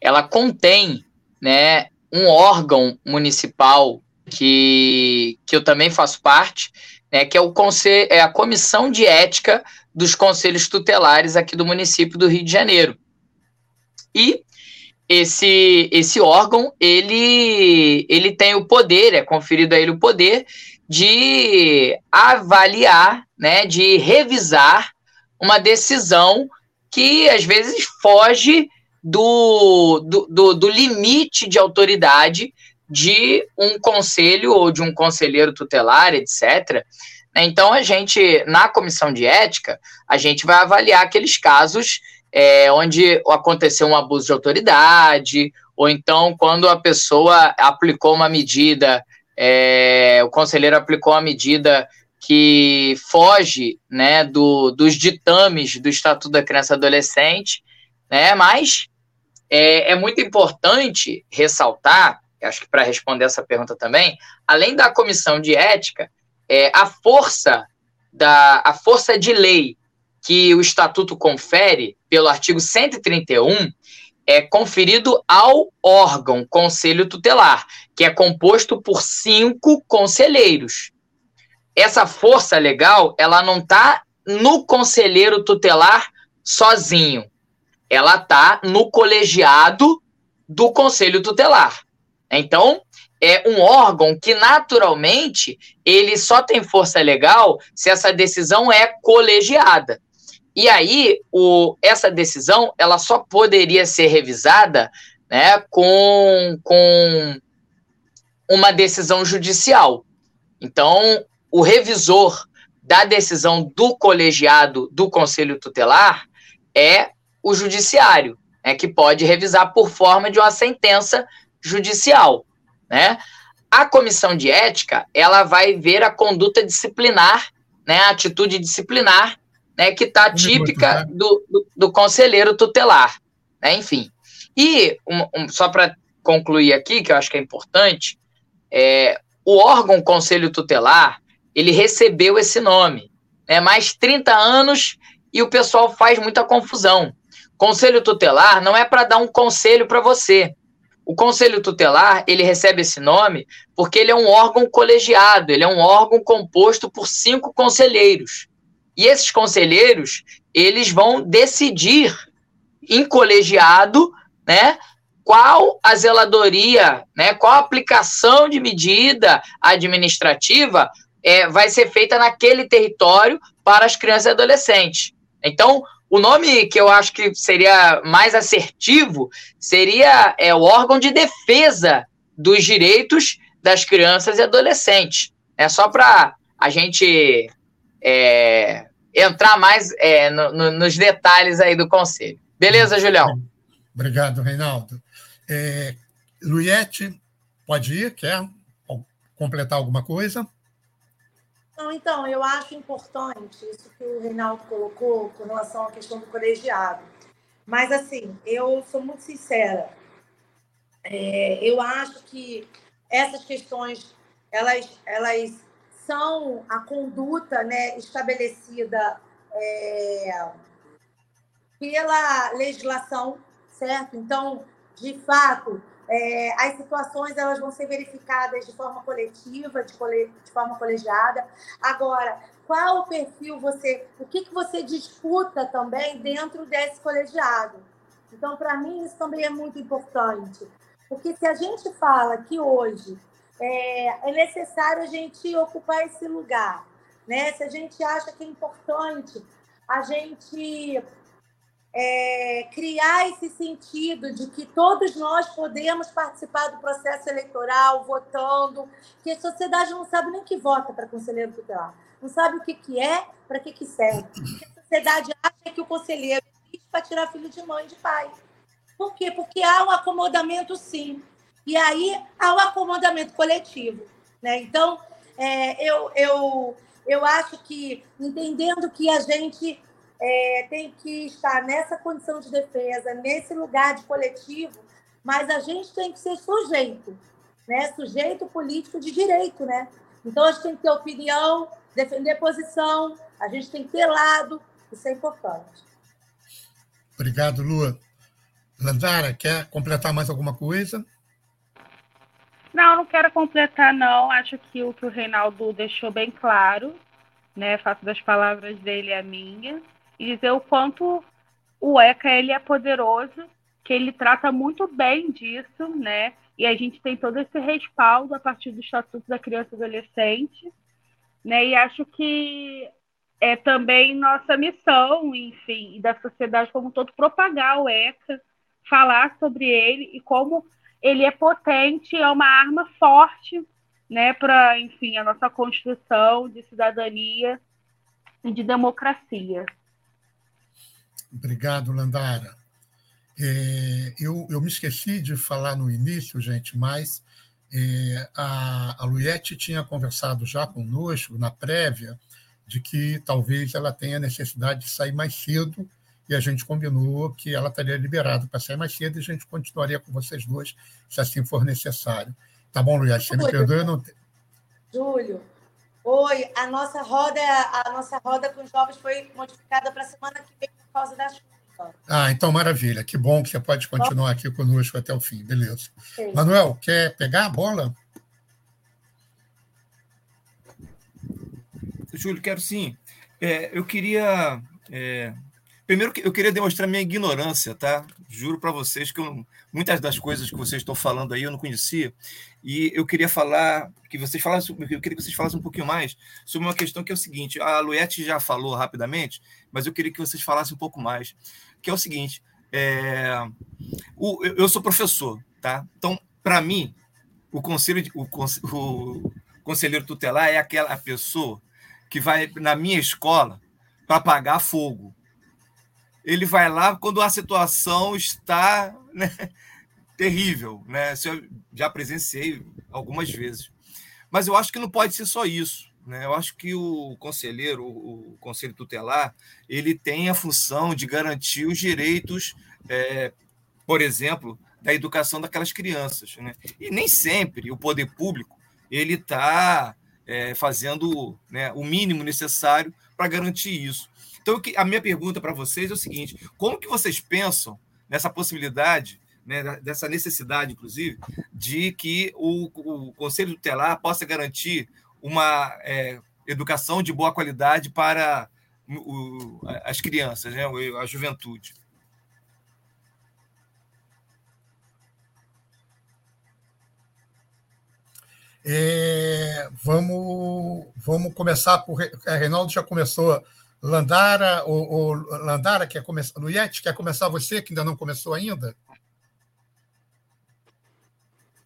ela contém né, um órgão municipal que, que eu também faço parte, né, que é, o conselho, é a Comissão de Ética dos Conselhos Tutelares aqui do município do Rio de Janeiro. E esse, esse órgão ele, ele tem o poder, é conferido a ele o poder de avaliar, né, de revisar uma decisão que às vezes foge do, do, do, do limite de autoridade de um conselho ou de um conselheiro tutelar, etc. Então, a gente, na comissão de ética, a gente vai avaliar aqueles casos é, onde aconteceu um abuso de autoridade, ou então quando a pessoa aplicou uma medida, é, o conselheiro aplicou uma medida que foge né, do, dos ditames do Estatuto da Criança e Adolescente, né? Mas é, é muito importante ressaltar, acho que para responder essa pergunta também, além da comissão de ética, é, a força da a força de lei que o estatuto confere pelo artigo 131 é conferido ao órgão conselho tutelar, que é composto por cinco conselheiros. Essa força legal, ela não está no conselheiro tutelar sozinho. Ela está no colegiado do conselho tutelar. Então, é um órgão que naturalmente ele só tem força legal se essa decisão é colegiada. E aí, o, essa decisão ela só poderia ser revisada né, com, com uma decisão judicial. Então, o revisor da decisão do colegiado do Conselho Tutelar é o judiciário, né, que pode revisar por forma de uma sentença judicial. Né? A comissão de ética ela vai ver a conduta disciplinar, né, a atitude disciplinar né, que está típica do, do, do, conselheiro tutelar, né, enfim. E, um, um, só para concluir aqui, que eu acho que é importante, é, o órgão conselho tutelar, ele recebeu esse nome, né, mais 30 anos e o pessoal faz muita confusão. Conselho tutelar não é para dar um conselho para você. O conselho tutelar, ele recebe esse nome porque ele é um órgão colegiado, ele é um órgão composto por cinco conselheiros. E esses conselheiros, eles vão decidir em colegiado, né, qual a zeladoria, né, qual a aplicação de medida administrativa é, vai ser feita naquele território para as crianças e adolescentes. Então, o nome que eu acho que seria mais assertivo seria é, o órgão de defesa dos direitos das crianças e adolescentes. É só para a gente é, entrar mais é, no, no, nos detalhes aí do conselho. Beleza, Julião? Obrigado, Reinaldo. É, Luiete, pode ir? Quer completar alguma coisa? Não, então, eu acho importante isso que o Reinaldo colocou com relação à questão do colegiado. Mas, assim, eu sou muito sincera. É, eu acho que essas questões, elas, elas são a conduta né, estabelecida é, pela legislação, certo? Então, de fato, é, as situações elas vão ser verificadas de forma coletiva, de, cole, de forma colegiada. Agora, qual o perfil você, o que, que você disputa também dentro desse colegiado? Então, para mim, isso também é muito importante. Porque se a gente fala que hoje é, é necessário a gente ocupar esse lugar. Né? Se a gente acha que é importante a gente é, criar esse sentido de que todos nós podemos participar do processo eleitoral, votando, que a sociedade não sabe nem que vota para conselheiro tutelar, não sabe o que, que é, para que, que serve. A sociedade acha que o conselheiro é para tirar filho de mãe de pai. Por quê? Porque há um acomodamento, sim. E aí há acomodamento coletivo. Né? Então, é, eu, eu, eu acho que, entendendo que a gente é, tem que estar nessa condição de defesa, nesse lugar de coletivo, mas a gente tem que ser sujeito, né? sujeito político de direito. Né? Então, a gente tem que ter opinião, defender posição, a gente tem que ter lado, isso é importante. Obrigado, Lua. Landara, quer completar mais alguma coisa? Não, não quero completar, não. Acho que o que o Reinaldo deixou bem claro, né? Faço das palavras dele a minha. E dizer o quanto o ECA ele é poderoso, que ele trata muito bem disso, né? E a gente tem todo esse respaldo a partir do Estatuto da Criança e Adolescente, né? E acho que é também nossa missão, enfim, e da sociedade como um todo, propagar o ECA, falar sobre ele e como ele é potente, é uma arma forte, né, para, enfim, a nossa construção de cidadania e de democracia. Obrigado, Landara. É, eu, eu me esqueci de falar no início, gente, mas é, a, a Luiette tinha conversado já conosco na prévia de que talvez ela tenha necessidade de sair mais cedo e a gente combinou que ela estaria liberada para sair mais cedo e a gente continuaria com vocês dois, se assim for necessário. Tá bom, Luiz? Você me perdoa? Não... Júlio, oi, a nossa roda, a nossa roda com os jovens foi modificada para a semana que vem por causa da chuva. Ah, então maravilha. Que bom que você pode continuar aqui conosco até o fim. Beleza. Sim. Manuel, quer pegar a bola? Júlio, quero sim. É, eu queria. É, primeiro, eu queria demonstrar minha ignorância, tá? Juro para vocês que eu, muitas das coisas que vocês estão falando aí eu não conhecia. E eu queria falar, que vocês falassem, eu queria que vocês falassem um pouquinho mais sobre uma questão que é o seguinte: a Luete já falou rapidamente, mas eu queria que vocês falassem um pouco mais. Que é o seguinte: é, o, eu sou professor, tá? Então, para mim, o conselho, o, o conselheiro tutelar é aquela pessoa que vai na minha escola para apagar fogo. Ele vai lá quando a situação está né, terrível. Né? Isso eu já presenciei algumas vezes. Mas eu acho que não pode ser só isso. Né? Eu acho que o conselheiro, o conselho tutelar, ele tem a função de garantir os direitos, é, por exemplo, da educação daquelas crianças. Né? E nem sempre o poder público ele está é, fazendo né, o mínimo necessário para garantir isso. Então, a minha pergunta para vocês é o seguinte: como que vocês pensam nessa possibilidade, né, dessa necessidade, inclusive, de que o, o Conselho Tutelar possa garantir uma é, educação de boa qualidade para o, as crianças, né, a juventude? É, vamos, vamos começar por. A Reinaldo já começou. Landara, o, o Landara quer começar. Luiete, quer começar você, que ainda não começou ainda?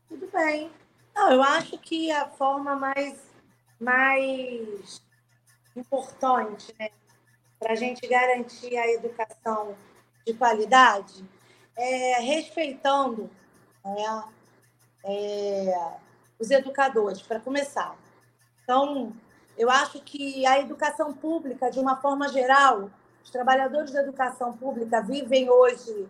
Tudo bem. Não, eu acho que a forma mais, mais importante né, para a gente garantir a educação de qualidade é respeitando né, é, os educadores, para começar. Então, eu acho que a educação pública, de uma forma geral, os trabalhadores da educação pública vivem hoje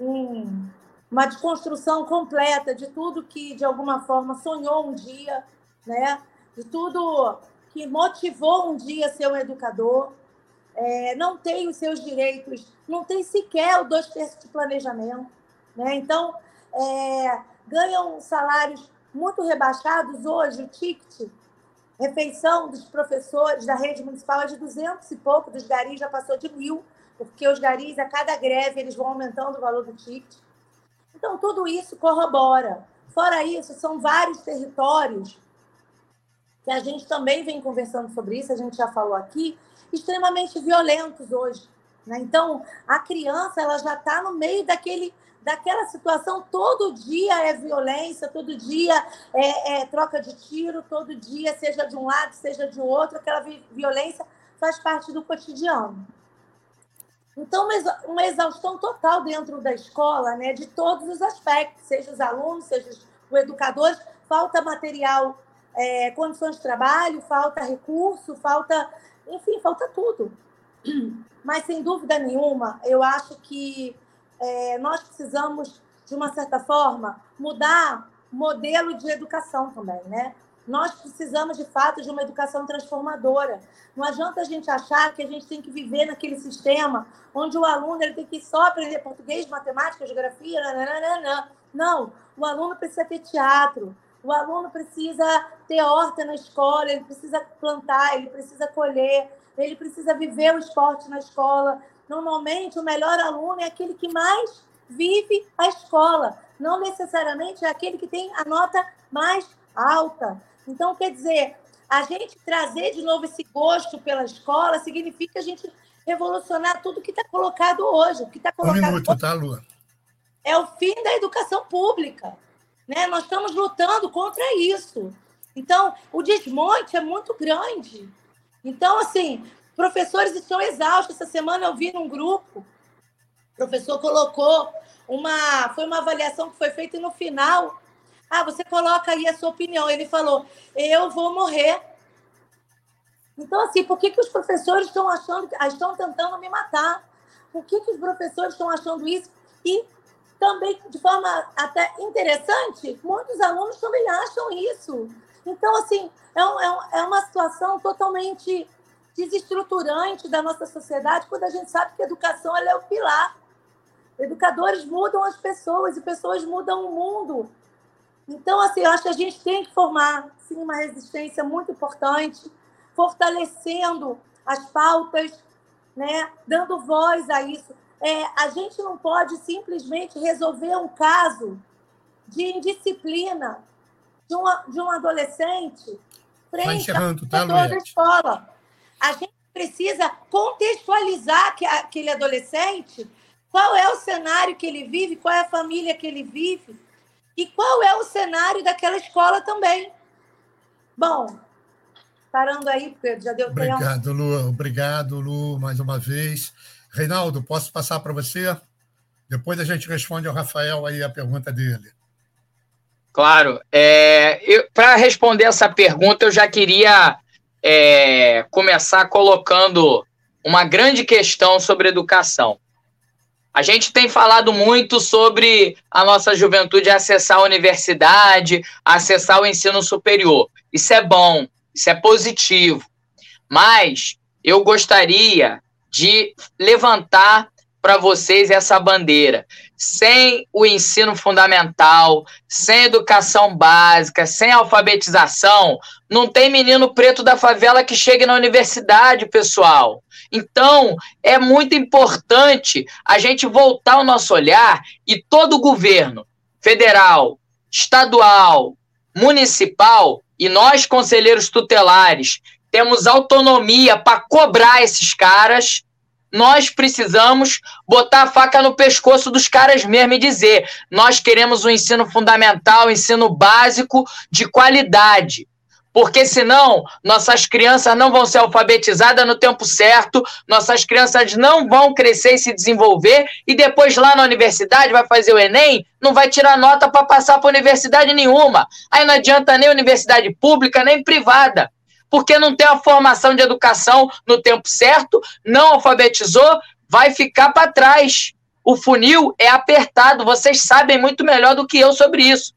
um, uma desconstrução completa de tudo que, de alguma forma, sonhou um dia, né? de tudo que motivou um dia ser um educador, é, não tem os seus direitos, não tem sequer o dois terços de planejamento. Né? Então, é, ganham salários muito rebaixados hoje, o ticket, refeição dos professores da rede municipal é de 200 e pouco, dos garis já passou de mil, porque os garis, a cada greve, eles vão aumentando o valor do ticket. Então, tudo isso corrobora. Fora isso, são vários territórios que a gente também vem conversando sobre isso, a gente já falou aqui, extremamente violentos hoje. Né? Então, a criança ela já está no meio daquele daquela situação, todo dia é violência, todo dia é, é, troca de tiro, todo dia, seja de um lado, seja de outro, aquela violência faz parte do cotidiano. Então, uma exaustão total dentro da escola, né, de todos os aspectos, seja os alunos, seja os educadores, falta material, é, condições de trabalho, falta recurso, falta, enfim, falta tudo. Mas, sem dúvida nenhuma, eu acho que é, nós precisamos, de uma certa forma, mudar modelo de educação também, né? Nós precisamos, de fato, de uma educação transformadora. Não adianta a gente achar que a gente tem que viver naquele sistema onde o aluno ele tem que só aprender português, matemática, geografia, nananana. não. O aluno precisa ter teatro, o aluno precisa ter horta na escola, ele precisa plantar, ele precisa colher, ele precisa viver o esporte na escola, Normalmente, o melhor aluno é aquele que mais vive a escola, não necessariamente é aquele que tem a nota mais alta. Então, quer dizer, a gente trazer de novo esse gosto pela escola significa a gente revolucionar tudo que está colocado hoje. O que está colocado um minuto, tá, Lua? É o fim da educação pública. Né? Nós estamos lutando contra isso. Então, o desmonte é muito grande. Então, assim, Professores estão exaustos. Essa semana eu vi num grupo, o professor colocou uma. Foi uma avaliação que foi feita e no final. Ah, você coloca aí a sua opinião. Ele falou: eu vou morrer. Então, assim, por que, que os professores estão achando, estão tentando me matar? por que, que os professores estão achando isso? E também, de forma até interessante, muitos alunos também acham isso. Então, assim, é, um, é, é uma situação totalmente desestruturante da nossa sociedade quando a gente sabe que a educação é o pilar. Educadores mudam as pessoas e pessoas mudam o mundo. Então, assim, eu acho que a gente tem que formar, sim, uma resistência muito importante, fortalecendo as pautas, né, dando voz a isso. É, a gente não pode simplesmente resolver um caso de indisciplina de, uma, de um adolescente frente à tá, da escola. A gente precisa contextualizar aquele adolescente, qual é o cenário que ele vive, qual é a família que ele vive e qual é o cenário daquela escola também. Bom, parando aí, porque já deu tempo. Obrigado, Lu. Obrigado, Lu, mais uma vez. Reinaldo, posso passar para você? Depois a gente responde ao Rafael aí a pergunta dele. Claro. É, para responder essa pergunta, eu já queria é, começar colocando uma grande questão sobre educação. A gente tem falado muito sobre a nossa juventude acessar a universidade, acessar o ensino superior. Isso é bom, isso é positivo. Mas eu gostaria de levantar para vocês essa bandeira. Sem o ensino fundamental, sem educação básica, sem alfabetização, não tem menino preto da favela que chegue na universidade, pessoal. Então, é muito importante a gente voltar o nosso olhar e todo o governo, federal, estadual, municipal e nós, conselheiros tutelares, temos autonomia para cobrar esses caras nós precisamos botar a faca no pescoço dos caras mesmo e dizer: nós queremos um ensino fundamental, um ensino básico de qualidade. Porque senão nossas crianças não vão ser alfabetizadas no tempo certo, nossas crianças não vão crescer e se desenvolver, e depois lá na universidade vai fazer o Enem, não vai tirar nota para passar para universidade nenhuma. Aí não adianta nem universidade pública, nem privada porque não tem a formação de educação no tempo certo, não alfabetizou, vai ficar para trás. O funil é apertado, vocês sabem muito melhor do que eu sobre isso.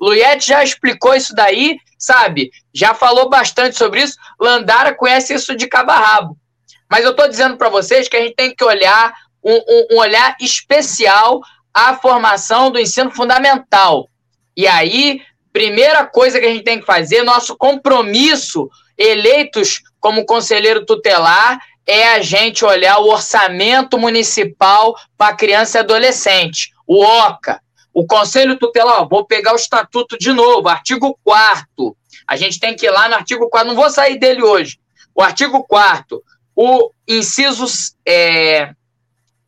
Luiete já explicou isso daí, sabe? Já falou bastante sobre isso. Landara conhece isso de cabo a rabo. Mas eu estou dizendo para vocês que a gente tem que olhar um, um, um olhar especial à formação do ensino fundamental. E aí, primeira coisa que a gente tem que fazer, nosso compromisso eleitos como conselheiro tutelar é a gente olhar o orçamento municipal para criança e adolescente, o OCA. O Conselho Tutelar, vou pegar o estatuto de novo, artigo 4 A gente tem que ir lá no artigo 4 não vou sair dele hoje. O artigo 4 o inciso, é,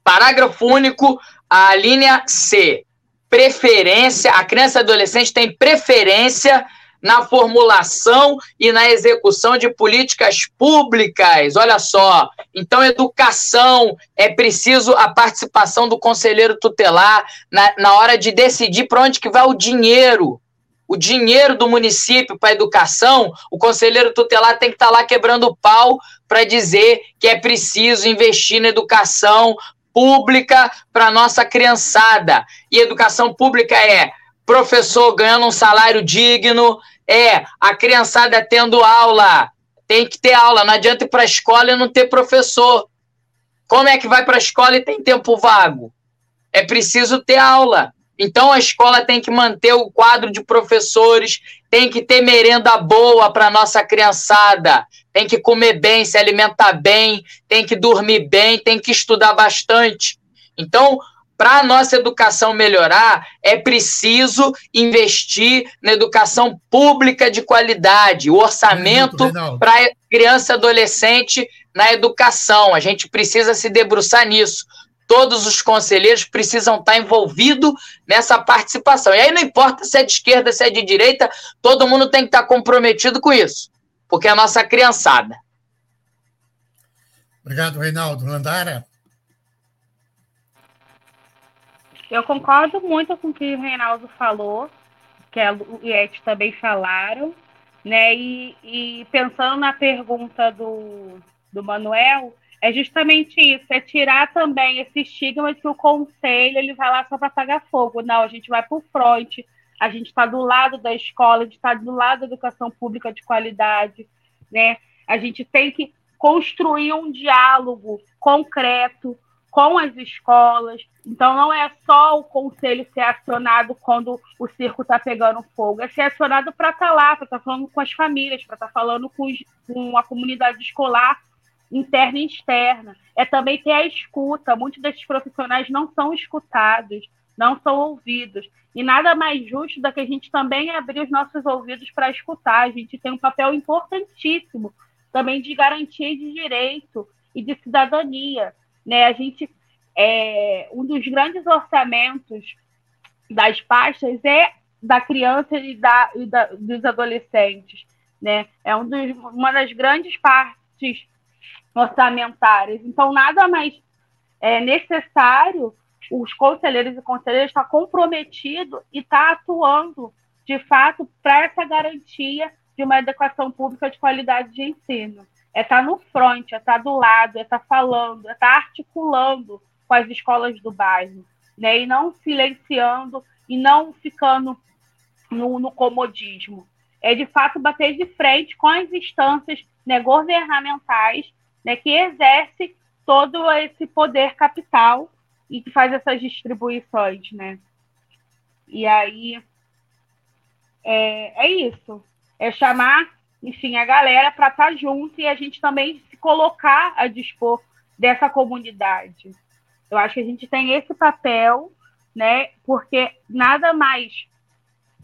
parágrafo único, a linha C. Preferência, a criança e adolescente tem preferência na formulação e na execução de políticas públicas. Olha só. Então, educação é preciso a participação do conselheiro tutelar na, na hora de decidir para onde que vai o dinheiro. O dinheiro do município para educação, o conselheiro tutelar tem que estar tá lá quebrando o pau para dizer que é preciso investir na educação pública para nossa criançada. E educação pública é professor ganhando um salário digno, é a criançada tendo aula. Tem que ter aula, não adianta ir para a escola e não ter professor. Como é que vai para a escola e tem tempo vago? É preciso ter aula. Então a escola tem que manter o quadro de professores, tem que ter merenda boa para nossa criançada, tem que comer bem, se alimentar bem, tem que dormir bem, tem que estudar bastante. Então, para a nossa educação melhorar, é preciso investir na educação pública de qualidade, o orçamento para criança e adolescente na educação. A gente precisa se debruçar nisso. Todos os conselheiros precisam estar envolvidos nessa participação. E aí não importa se é de esquerda, se é de direita, todo mundo tem que estar comprometido com isso, porque é a nossa criançada. Obrigado, Reinaldo. Landara? Eu concordo muito com o que o Reinaldo falou, que a Luiete também falaram, né? E, e, pensando na pergunta do, do Manuel, é justamente isso, é tirar também esse estigma de que o conselho ele vai lá só para apagar fogo. Não, a gente vai para o front, a gente está do lado da escola, a gente está do lado da educação pública de qualidade, né? A gente tem que construir um diálogo concreto com as escolas. Então, não é só o conselho ser acionado quando o circo está pegando fogo, é ser acionado para estar tá lá, para estar tá falando com as famílias, para estar tá falando com, os, com a comunidade escolar interna e externa. É também ter a escuta. Muitos desses profissionais não são escutados, não são ouvidos. E nada mais justo do que a gente também abrir os nossos ouvidos para escutar. A gente tem um papel importantíssimo também de garantia de direito e de cidadania. Né? A gente, é, um dos grandes orçamentos das pastas é da criança e, da, e da, dos adolescentes. Né? É um dos, uma das grandes partes orçamentárias. Então, nada mais é necessário os conselheiros e conselheiras estar comprometidos e estar atuando, de fato, para essa garantia de uma educação pública de qualidade de ensino. É estar no front, é estar do lado, é estar falando, é estar articulando com as escolas do bairro, né? e não silenciando e não ficando no, no comodismo. É, de fato, bater de frente com as instâncias né, governamentais né, que exercem todo esse poder capital e que faz essas distribuições, né? E aí é, é isso é chamar, enfim, a galera para estar tá junto e a gente também se colocar a dispor dessa comunidade. Eu acho que a gente tem esse papel, né? Porque nada mais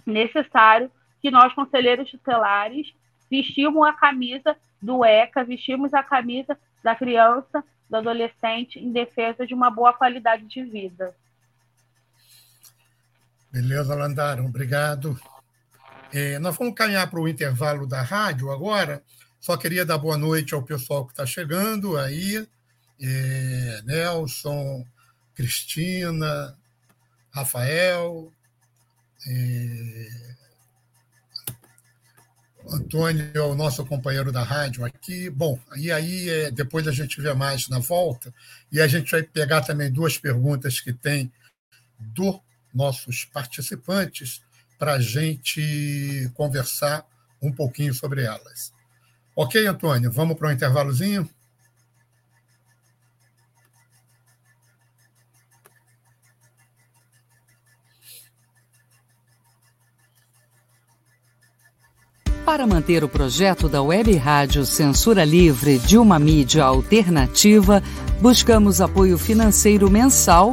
necessário que nós, conselheiros tutelares, vestimos a camisa do ECA, vestimos a camisa da criança, do adolescente, em defesa de uma boa qualidade de vida. Beleza, Landaro, obrigado. É, nós vamos caminhar para o intervalo da rádio agora. Só queria dar boa noite ao pessoal que está chegando aí. É, Nelson, Cristina, Rafael, é, Antônio é o nosso companheiro da rádio aqui. Bom, e aí é, depois a gente vê mais na volta. E a gente vai pegar também duas perguntas que tem dos nossos participantes para a gente conversar um pouquinho sobre elas. Ok, Antônio, vamos para um intervalozinho? Para manter o projeto da Web Rádio Censura Livre de uma mídia alternativa, buscamos apoio financeiro mensal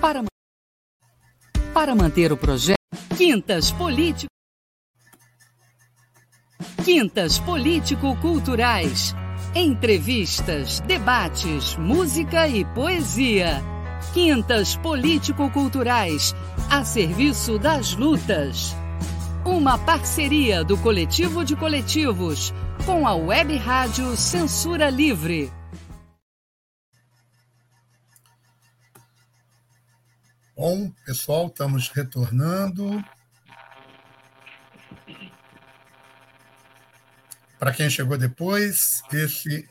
Para, para manter o projeto Quintas Político Quintas Político-Culturais. Entrevistas, debates, música e poesia. Quintas Político-Culturais, a serviço das lutas. Uma parceria do Coletivo de Coletivos com a Web Rádio Censura Livre. Bom, pessoal, estamos retornando. Para quem chegou depois, esse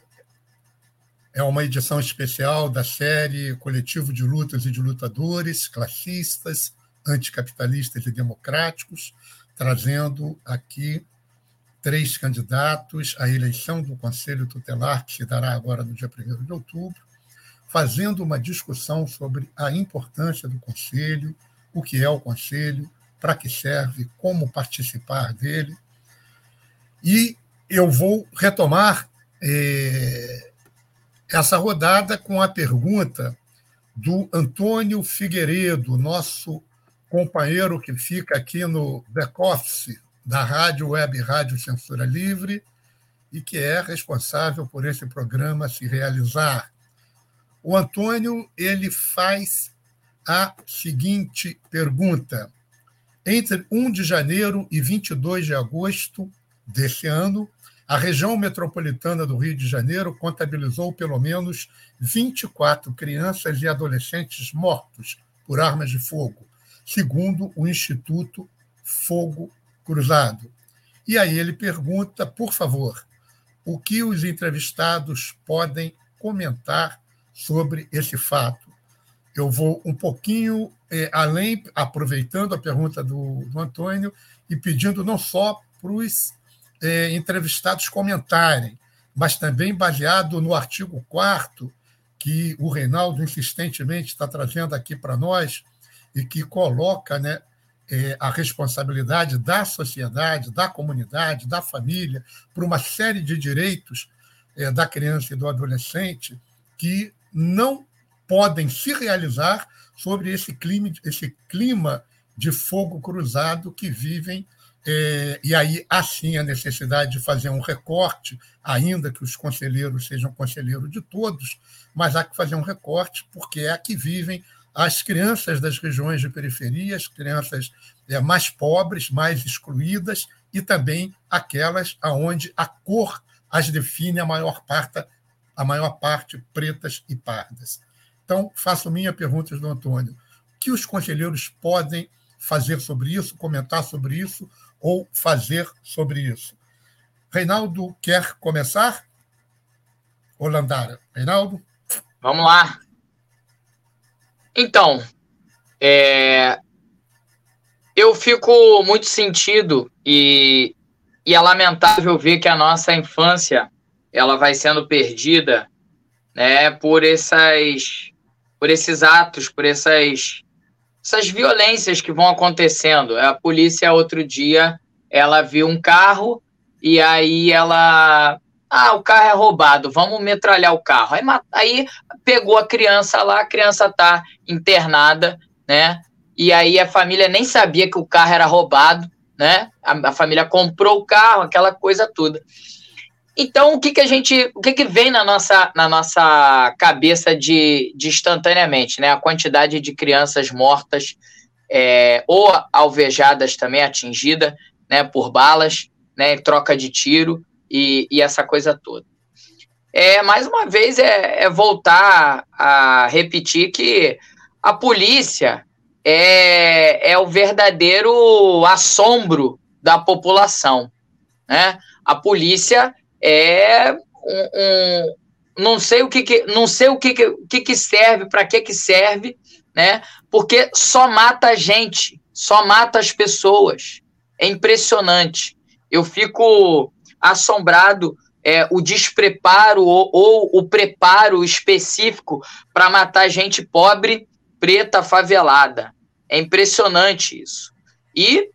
é uma edição especial da série Coletivo de Lutas e de Lutadores, classistas, anticapitalistas e democráticos, trazendo aqui três candidatos à eleição do Conselho Tutelar, que se dará agora no dia 1 de outubro, fazendo uma discussão sobre a importância do Conselho, o que é o Conselho, para que serve, como participar dele. E eu vou retomar eh, essa rodada com a pergunta do Antônio Figueiredo, nosso companheiro que fica aqui no back-office da Rádio Web Rádio Censura Livre e que é responsável por esse programa se realizar. O Antônio ele faz a seguinte pergunta: entre 1 de janeiro e 22 de agosto deste ano, a região metropolitana do Rio de Janeiro contabilizou pelo menos 24 crianças e adolescentes mortos por armas de fogo, segundo o Instituto Fogo Cruzado. E aí ele pergunta, por favor, o que os entrevistados podem comentar sobre esse fato? Eu vou um pouquinho é, além, aproveitando a pergunta do, do Antônio e pedindo não só para os é, entrevistados comentarem, mas também baseado no artigo 4 que o Reinaldo insistentemente está trazendo aqui para nós e que coloca né, é, a responsabilidade da sociedade, da comunidade, da família, por uma série de direitos é, da criança e do adolescente que não podem se realizar sobre esse clima, esse clima de fogo cruzado que vivem é, e aí, assim, a necessidade de fazer um recorte, ainda que os conselheiros sejam conselheiros de todos, mas há que fazer um recorte, porque é aqui vivem as crianças das regiões de periferia, as crianças é, mais pobres, mais excluídas, e também aquelas aonde a cor as define a maior parte, a maior parte pretas e pardas. Então, faço minha pergunta do Antônio. O que os conselheiros podem fazer sobre isso, comentar sobre isso, ou fazer sobre isso. Reinaldo quer começar? Holandara. Reinaldo? Vamos lá. Então, é, eu fico muito sentido e, e é lamentável ver que a nossa infância ela vai sendo perdida né, por, essas, por esses atos, por essas essas violências que vão acontecendo. A polícia, outro dia, ela viu um carro e aí ela. Ah, o carro é roubado, vamos metralhar o carro. Aí, aí pegou a criança lá, a criança tá internada, né? E aí a família nem sabia que o carro era roubado, né? A, a família comprou o carro, aquela coisa toda. Então, o que, que a gente, o que, que vem na nossa, na nossa cabeça de, de instantaneamente, né? A quantidade de crianças mortas é, ou alvejadas também, atingida, né, por balas, né, troca de tiro e, e essa coisa toda. É, mais uma vez, é, é voltar a repetir que a polícia é, é o verdadeiro assombro da população, né? A polícia é um, um não sei o que, que não sei o que, que, que serve, para que que serve, né? Porque só mata a gente, só mata as pessoas. É impressionante. Eu fico assombrado é, o despreparo ou, ou o preparo específico para matar gente pobre, preta, favelada. É impressionante isso. E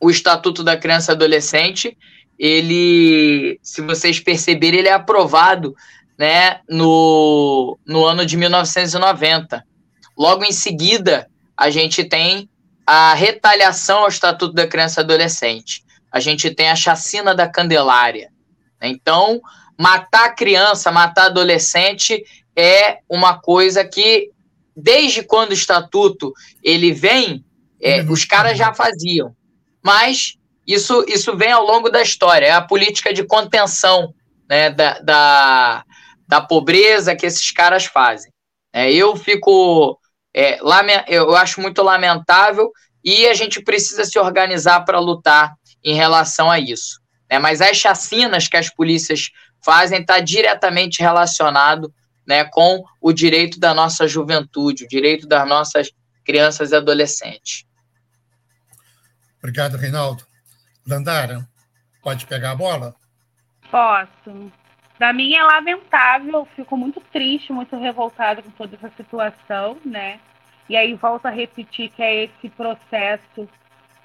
o Estatuto da Criança e Adolescente ele, se vocês perceberem, ele é aprovado né, no, no ano de 1990. Logo em seguida, a gente tem a retaliação ao Estatuto da Criança e Adolescente. A gente tem a chacina da Candelária. Então, matar criança, matar adolescente é uma coisa que, desde quando o Estatuto ele vem, é, os caras já faziam. Mas isso, isso vem ao longo da história, é a política de contenção né, da, da, da pobreza que esses caras fazem. É, eu fico. É, eu acho muito lamentável e a gente precisa se organizar para lutar em relação a isso. Né? Mas as chacinas que as polícias fazem está diretamente relacionado né, com o direito da nossa juventude, o direito das nossas crianças e adolescentes. Obrigado, Reinaldo. Landara. Pode pegar a bola? Posso. Para mim é lamentável, fico muito triste, muito revoltada com toda essa situação, né? E aí volto a repetir que é esse processo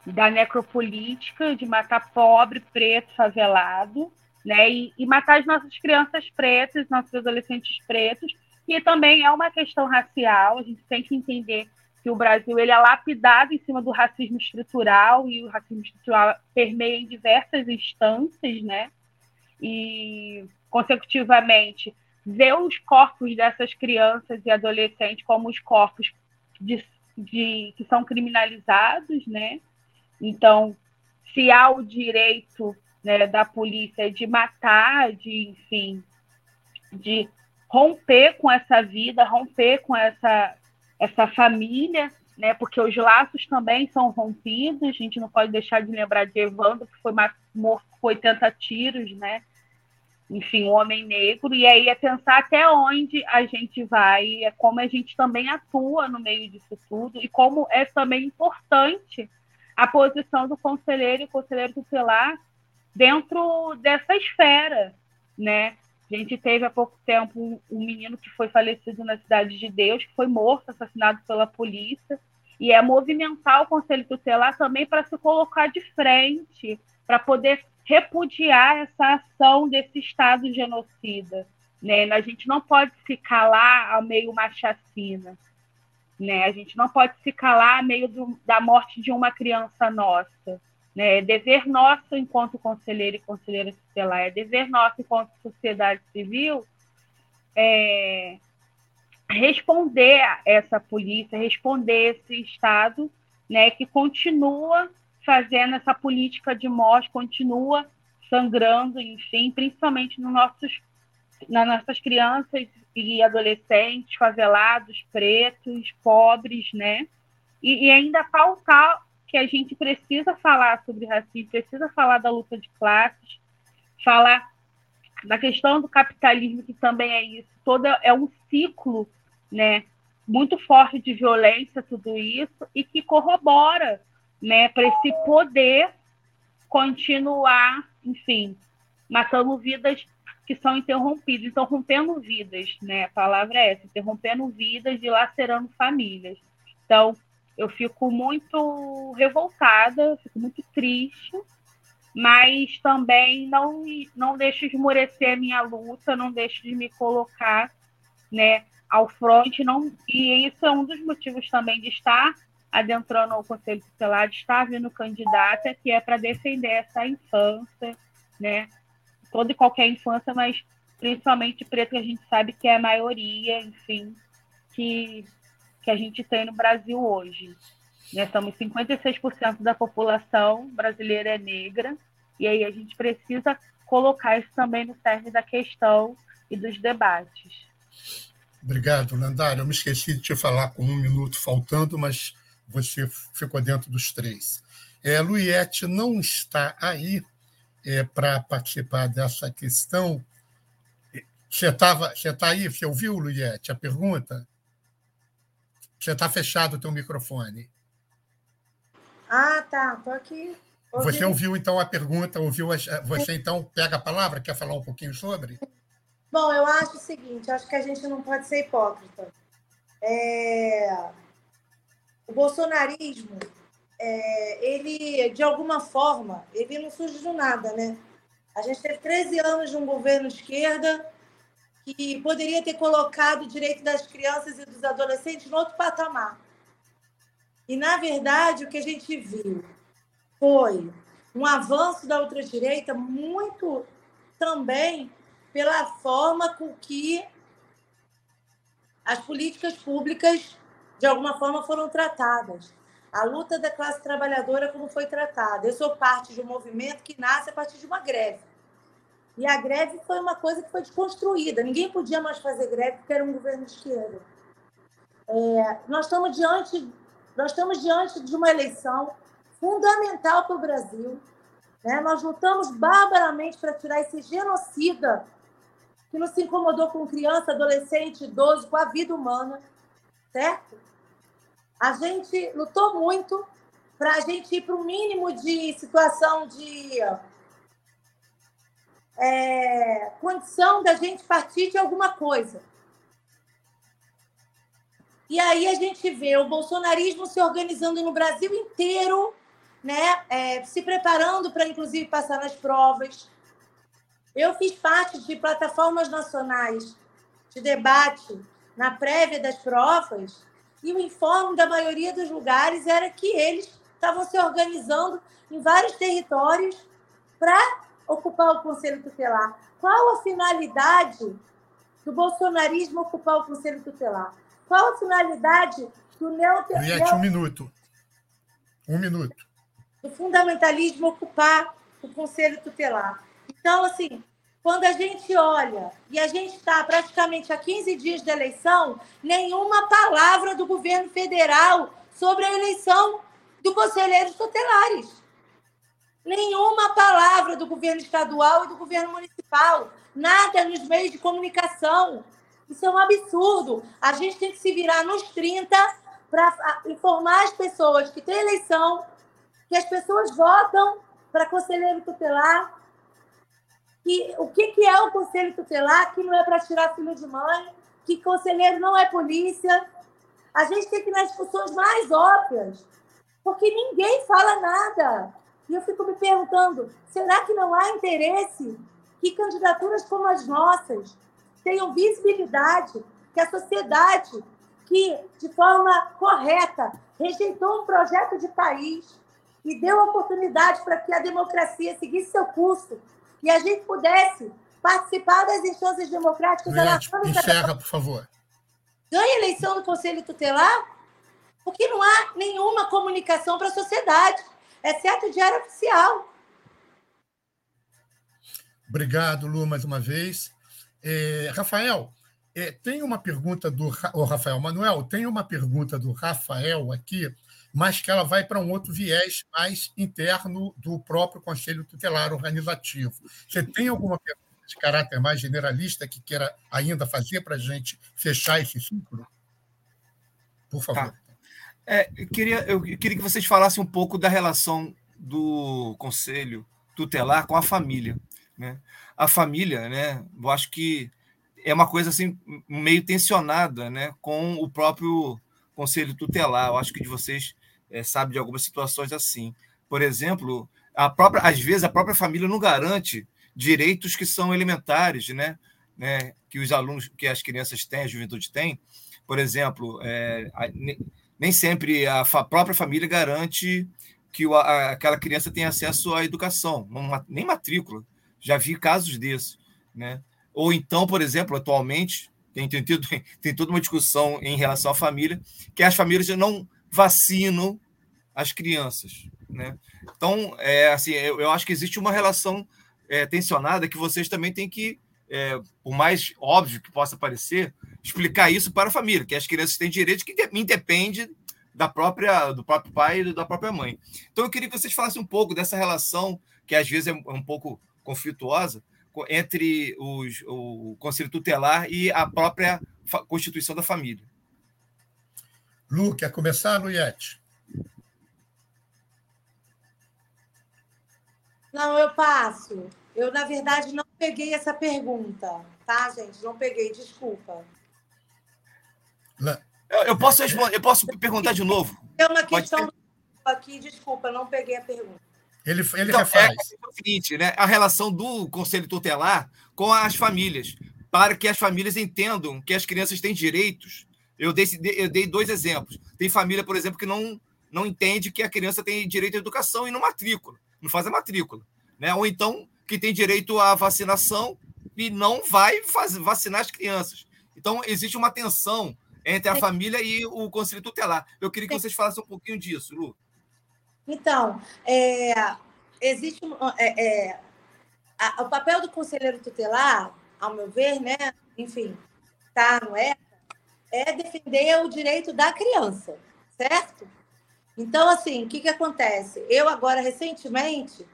da necropolítica, de matar pobre, preto, favelado, né? E, e, matar as nossas crianças pretas, nossos adolescentes pretos, e também é uma questão racial. A gente tem que entender que o Brasil ele é lapidado em cima do racismo estrutural e o racismo estrutural permeia em diversas instâncias, né? E consecutivamente ver os corpos dessas crianças e adolescentes como os corpos de, de que são criminalizados, né? Então, se há o direito né, da polícia de matar, de, enfim, de romper com essa vida, romper com essa, essa família, né, porque os laços também são rompidos, a gente não pode deixar de lembrar de Evandro, que foi morto com 80 tiros, né, enfim, um homem negro, e aí é pensar até onde a gente vai, é como a gente também atua no meio disso tudo, e como é também importante a posição do conselheiro e conselheiro tutelar dentro dessa esfera, né? A gente teve há pouco tempo um, menino que foi falecido na Cidade de Deus, que foi morto, assassinado pela polícia, e é movimentar o Conselho Tutelar também para se colocar de frente, para poder repudiar essa ação desse Estado genocida. Né? A gente não pode se calar ao meio uma chacina. Né? A gente não pode se calar a meio do, da morte de uma criança nossa. Né? É dever nosso, enquanto conselheiro e conselheira tutelar, é dever nosso, enquanto sociedade civil, é, responder a essa polícia, responder esse Estado né, que continua fazendo essa política de morte, continua sangrando, enfim, principalmente nos nossos, nas nossas crianças e adolescentes, favelados, pretos, pobres, né? E, e ainda faltar que a gente precisa falar sobre racismo, precisa falar da luta de classes, falar da questão do capitalismo, que também é isso, todo é um ciclo, né, muito forte de violência, tudo isso, e que corrobora, né, para esse poder continuar, enfim, matando vidas que são interrompidas, então rompendo vidas, né? A palavra é essa, interrompendo vidas e lacerando famílias. Então, eu fico muito revoltada, fico muito triste, mas também não, não deixo esmorecer a minha luta, não deixo de me colocar né, ao fronte. Não, e isso é um dos motivos também de estar adentrando o Conselho Tutelar, de estar vindo candidata, que é para defender essa infância, né? toda e qualquer infância, mas principalmente preto, que a gente sabe que é a maioria, enfim, que que a gente tem no Brasil hoje. Né? Somos 56% da população brasileira é negra, e aí a gente precisa colocar isso também no cerne da questão e dos debates. Obrigado, Landário. Eu me esqueci de te falar com um minuto faltando, mas você ficou dentro dos três. É, Luiete não está aí é, para participar dessa questão. Você está você tá aí? Você ouviu, Luiete, a pergunta? Você está fechado o teu microfone. Ah, tá. Estou aqui. Ouvi. Você ouviu, então, a pergunta, ouviu você, então, pega a palavra, quer falar um pouquinho sobre? Bom, eu acho o seguinte, acho que a gente não pode ser hipócrita. É... O bolsonarismo, é... ele, de alguma forma, ele não surge do nada, né? A gente teve 13 anos de um governo esquerda que poderia ter colocado o direito das crianças e dos adolescentes no outro patamar. E, na verdade, o que a gente viu foi um avanço da ultradireita muito também pela forma com que as políticas públicas, de alguma forma, foram tratadas. A luta da classe trabalhadora, como foi tratada. Eu sou parte de um movimento que nasce a partir de uma greve. E a greve foi uma coisa que foi desconstruída. Ninguém podia mais fazer greve porque era um governo de esquerda. É, nós, estamos diante, nós estamos diante de uma eleição fundamental para o Brasil. Né? Nós lutamos barbaramente para tirar esse genocida que não se incomodou com criança, adolescente, idoso, com a vida humana, certo? A gente lutou muito para a gente ir para o mínimo de situação de é, condição da gente partir de alguma coisa. E aí a gente vê o bolsonarismo se organizando no Brasil inteiro, né? É, se preparando para, inclusive, passar nas provas. Eu fiz parte de plataformas nacionais de debate na prévia das provas e o informe da maioria dos lugares era que eles estavam se organizando em vários territórios para ocupar o Conselho Tutelar. Qual a finalidade do bolsonarismo ocupar o Conselho Tutelar? Qual a finalidade do neoliberalismo? um minuto. Um minuto. Do fundamentalismo ocupar o Conselho Tutelar. Então, assim, quando a gente olha e a gente está praticamente a 15 dias da eleição, nenhuma palavra do governo federal sobre a eleição do conselheiros tutelares. Nenhuma palavra do governo estadual e do governo municipal. Nada nos meios de comunicação. Isso é um absurdo. A gente tem que se virar nos 30 para informar as pessoas que tem eleição, que as pessoas votam para conselheiro tutelar, que o que, que é o conselho tutelar, que não é para tirar filho de mãe, que conselheiro não é polícia. A gente tem que ir nas discussões mais óbvias, porque ninguém fala nada. E eu fico me perguntando: será que não há interesse que candidaturas como as nossas tenham visibilidade, que a sociedade, que de forma correta rejeitou um projeto de país e deu oportunidade para que a democracia seguisse seu curso, e a gente pudesse participar das instâncias democráticas. Juliette, encerra, por favor. Ganha eleição do Conselho Tutelar porque não há nenhuma comunicação para a sociedade, exceto o diário oficial. Obrigado, Lu, mais uma vez. É, Rafael, é, tem uma pergunta do o Rafael Manuel, tem uma pergunta do Rafael aqui mas que ela vai para um outro viés mais interno do próprio Conselho Tutelar Organizativo. Você tem alguma pergunta de caráter mais generalista que queira ainda fazer para a gente fechar esse ciclo? Por favor. Tá. É, eu, queria, eu queria que vocês falassem um pouco da relação do Conselho Tutelar com a família. Né? A família, né, eu acho que é uma coisa assim meio tensionada né, com o próprio Conselho Tutelar. Eu acho que de vocês é, sabe de algumas situações assim. Por exemplo, a própria, às vezes a própria família não garante direitos que são elementares, né? né? Que os alunos, que as crianças têm, a juventude tem. Por exemplo, é, a, nem sempre a fa própria família garante que o, a, aquela criança tenha acesso à educação, não, nem matrícula. Já vi casos desses, né? Ou então, por exemplo, atualmente tem, tem, tem toda uma discussão em relação à família, que as famílias não vacinam as crianças. Né? Então, é, assim, eu, eu acho que existe uma relação é, tensionada que vocês também têm que, é, por mais óbvio que possa parecer, explicar isso para a família, que as crianças têm direito que independe da própria, do próprio pai e da própria mãe. Então, eu queria que vocês falassem um pouco dessa relação, que às vezes é um pouco conflituosa, entre os, o Conselho Tutelar e a própria Constituição da Família. Lu, quer começar, Luiete? Não, eu passo. Eu, na verdade, não peguei essa pergunta, tá, gente? Não peguei, desculpa. Eu, eu posso responder, eu posso perguntar de novo. É uma questão aqui, desculpa, não peguei a pergunta. Ele, ele então, refaz. É, é o seguinte, né? A relação do Conselho Tutelar com as famílias, para que as famílias entendam que as crianças têm direitos eu dei, eu dei dois exemplos. Tem família, por exemplo, que não, não entende que a criança tem direito à educação e não matrícula, não faz a matrícula. Né? Ou então que tem direito à vacinação e não vai fazer, vacinar as crianças. Então, existe uma tensão entre a família e o conselho tutelar. Eu queria que vocês falassem um pouquinho disso, Lu. Então, é, existe é, é, a, o papel do conselheiro tutelar, ao meu ver, né? Enfim, tá, não é? é defender o direito da criança, certo? Então, assim, o que, que acontece? Eu, agora, recentemente,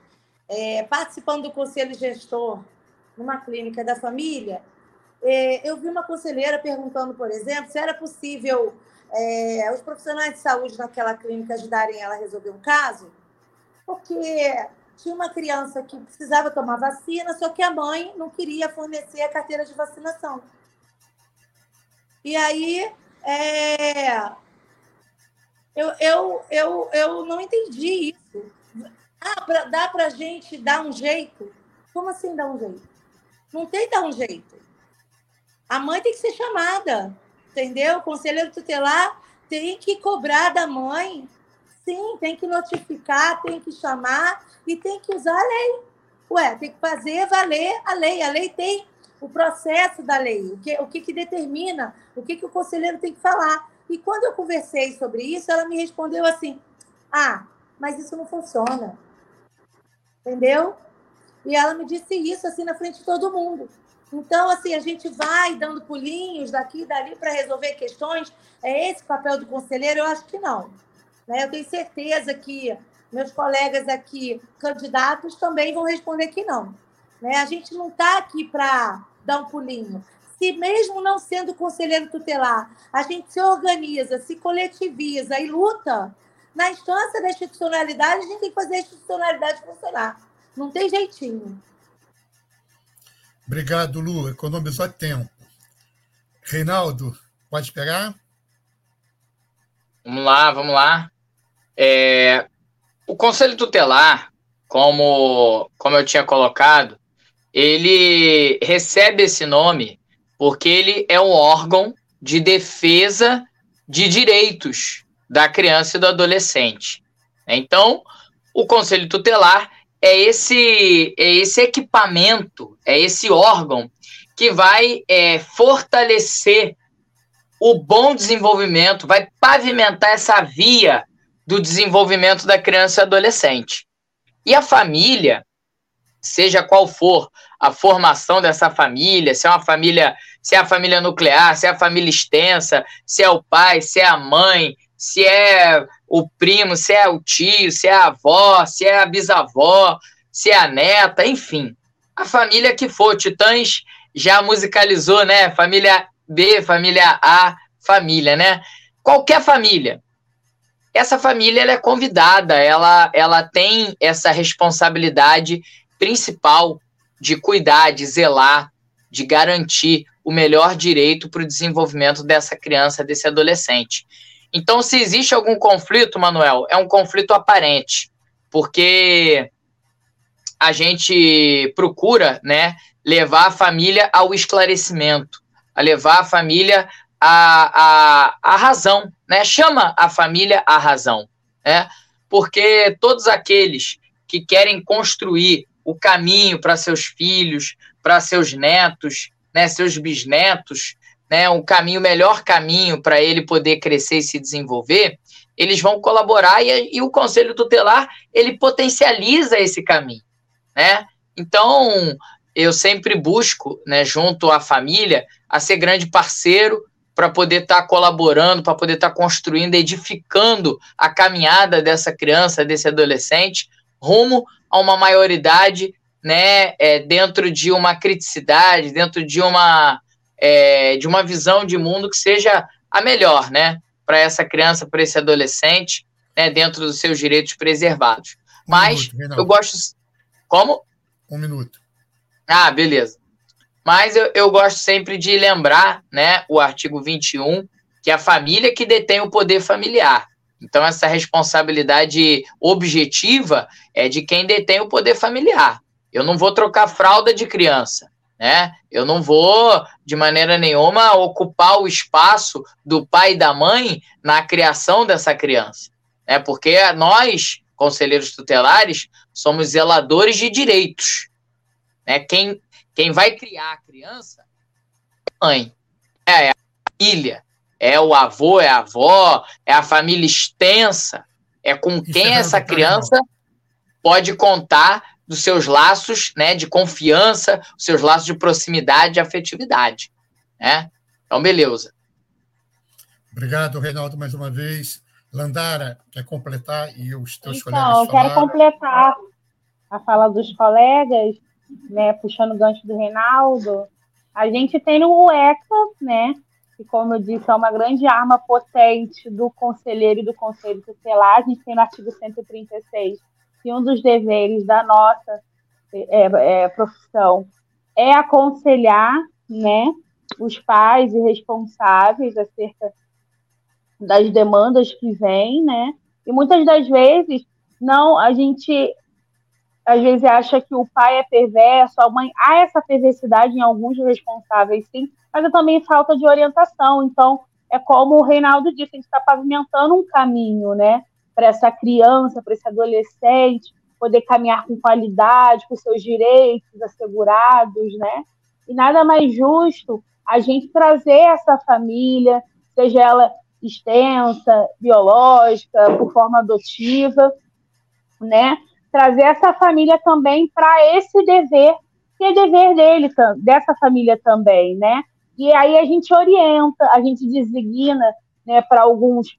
é, participando do conselho gestor numa clínica da família, é, eu vi uma conselheira perguntando, por exemplo, se era possível é, os profissionais de saúde naquela clínica ajudarem ela a resolver um caso, porque tinha uma criança que precisava tomar vacina, só que a mãe não queria fornecer a carteira de vacinação. E aí, é... eu, eu, eu, eu não entendi isso. Ah, pra, dá para a gente dar um jeito? Como assim dar um jeito? Não tem dar um jeito. A mãe tem que ser chamada, entendeu? O conselheiro tutelar tem que cobrar da mãe. Sim, tem que notificar, tem que chamar e tem que usar a lei. Ué, tem que fazer valer a lei. A lei tem o processo da lei, o que, o que, que determina, o que, que o conselheiro tem que falar. E quando eu conversei sobre isso, ela me respondeu assim: Ah, mas isso não funciona. Entendeu? E ela me disse isso assim na frente de todo mundo. Então, assim, a gente vai dando pulinhos daqui e dali para resolver questões. É esse o papel do conselheiro? Eu acho que não. Né? Eu tenho certeza que meus colegas aqui, candidatos, também vão responder que não. Né? A gente não está aqui para dar um pulinho. Se mesmo não sendo conselheiro tutelar, a gente se organiza, se coletiviza e luta, na instância da institucionalidade, a gente tem que fazer a institucionalidade funcionar. Não tem jeitinho. Obrigado, Lu. Economizou tempo. Reinaldo, pode pegar? Vamos lá, vamos lá. É, o Conselho Tutelar, como, como eu tinha colocado, ele recebe esse nome porque ele é um órgão de defesa de direitos da criança e do adolescente. Então, o Conselho Tutelar é esse, é esse equipamento, é esse órgão que vai é, fortalecer o bom desenvolvimento, vai pavimentar essa via do desenvolvimento da criança e adolescente. E a família, seja qual for a formação dessa família, se é uma família, se é a família nuclear, se é a família extensa, se é o pai, se é a mãe, se é o primo, se é o tio, se é a avó, se é a bisavó, se é a neta, enfim. A família que for, Titãs já musicalizou, né? Família B, família A, família, né? Qualquer família. Essa família ela é convidada, ela, ela tem essa responsabilidade principal de cuidar, de zelar, de garantir o melhor direito para o desenvolvimento dessa criança, desse adolescente. Então, se existe algum conflito, Manuel, é um conflito aparente, porque a gente procura, né, levar a família ao esclarecimento, a levar a família à, à, à razão, né? Chama a família à razão, né? Porque todos aqueles que querem construir o caminho para seus filhos, para seus netos, né, seus bisnetos, né, um caminho, melhor caminho para ele poder crescer e se desenvolver, eles vão colaborar e, e, o conselho tutelar ele potencializa esse caminho, né? Então eu sempre busco, né, junto à família, a ser grande parceiro para poder estar tá colaborando, para poder estar tá construindo, edificando a caminhada dessa criança, desse adolescente, rumo a uma maioridade, né, é, dentro de uma criticidade, dentro de uma é, de uma visão de mundo que seja a melhor, né, para essa criança, para esse adolescente, né, dentro dos seus direitos preservados. Um Mas minuto, eu gosto. Como? Um minuto. Ah, beleza. Mas eu, eu gosto sempre de lembrar, né, o artigo 21, que é a família que detém o poder familiar. Então, essa responsabilidade objetiva é de quem detém o poder familiar. Eu não vou trocar fralda de criança né? Eu não vou, de maneira nenhuma, ocupar o espaço do pai e da mãe na criação dessa criança, né? Porque nós, conselheiros tutelares, somos zeladores de direitos, né? Quem, quem vai criar a criança é a mãe, é, a família, é o avô, é a avó, é a família extensa, é com quem é essa criança pode contar dos seus laços né, de confiança, os seus laços de proximidade e afetividade. Né? Então, beleza. Obrigado, Reinaldo, mais uma vez. Landara, quer completar e os teus então, colegas eu quero completar a fala dos colegas, né, puxando o gancho do Reinaldo. A gente tem no ECA, né, que, como eu disse, é uma grande arma potente do conselheiro e do conselho tutelar. A gente tem no artigo 136 que um dos deveres da nossa é, é, profissão é aconselhar né, os pais e responsáveis acerca das demandas que vêm, né? E muitas das vezes não a gente às vezes acha que o pai é perverso, a mãe há essa perversidade em alguns responsáveis, sim, mas é também falta de orientação. Então, é como o Reinaldo disse, a gente está pavimentando um caminho, né, para essa criança, para esse adolescente poder caminhar com qualidade, com seus direitos assegurados, né? E nada mais justo a gente trazer essa família, seja ela extensa, biológica, por forma adotiva, né? Trazer essa família também para esse dever, que é dever dele, dessa família também, né? E aí a gente orienta, a gente designa né, para alguns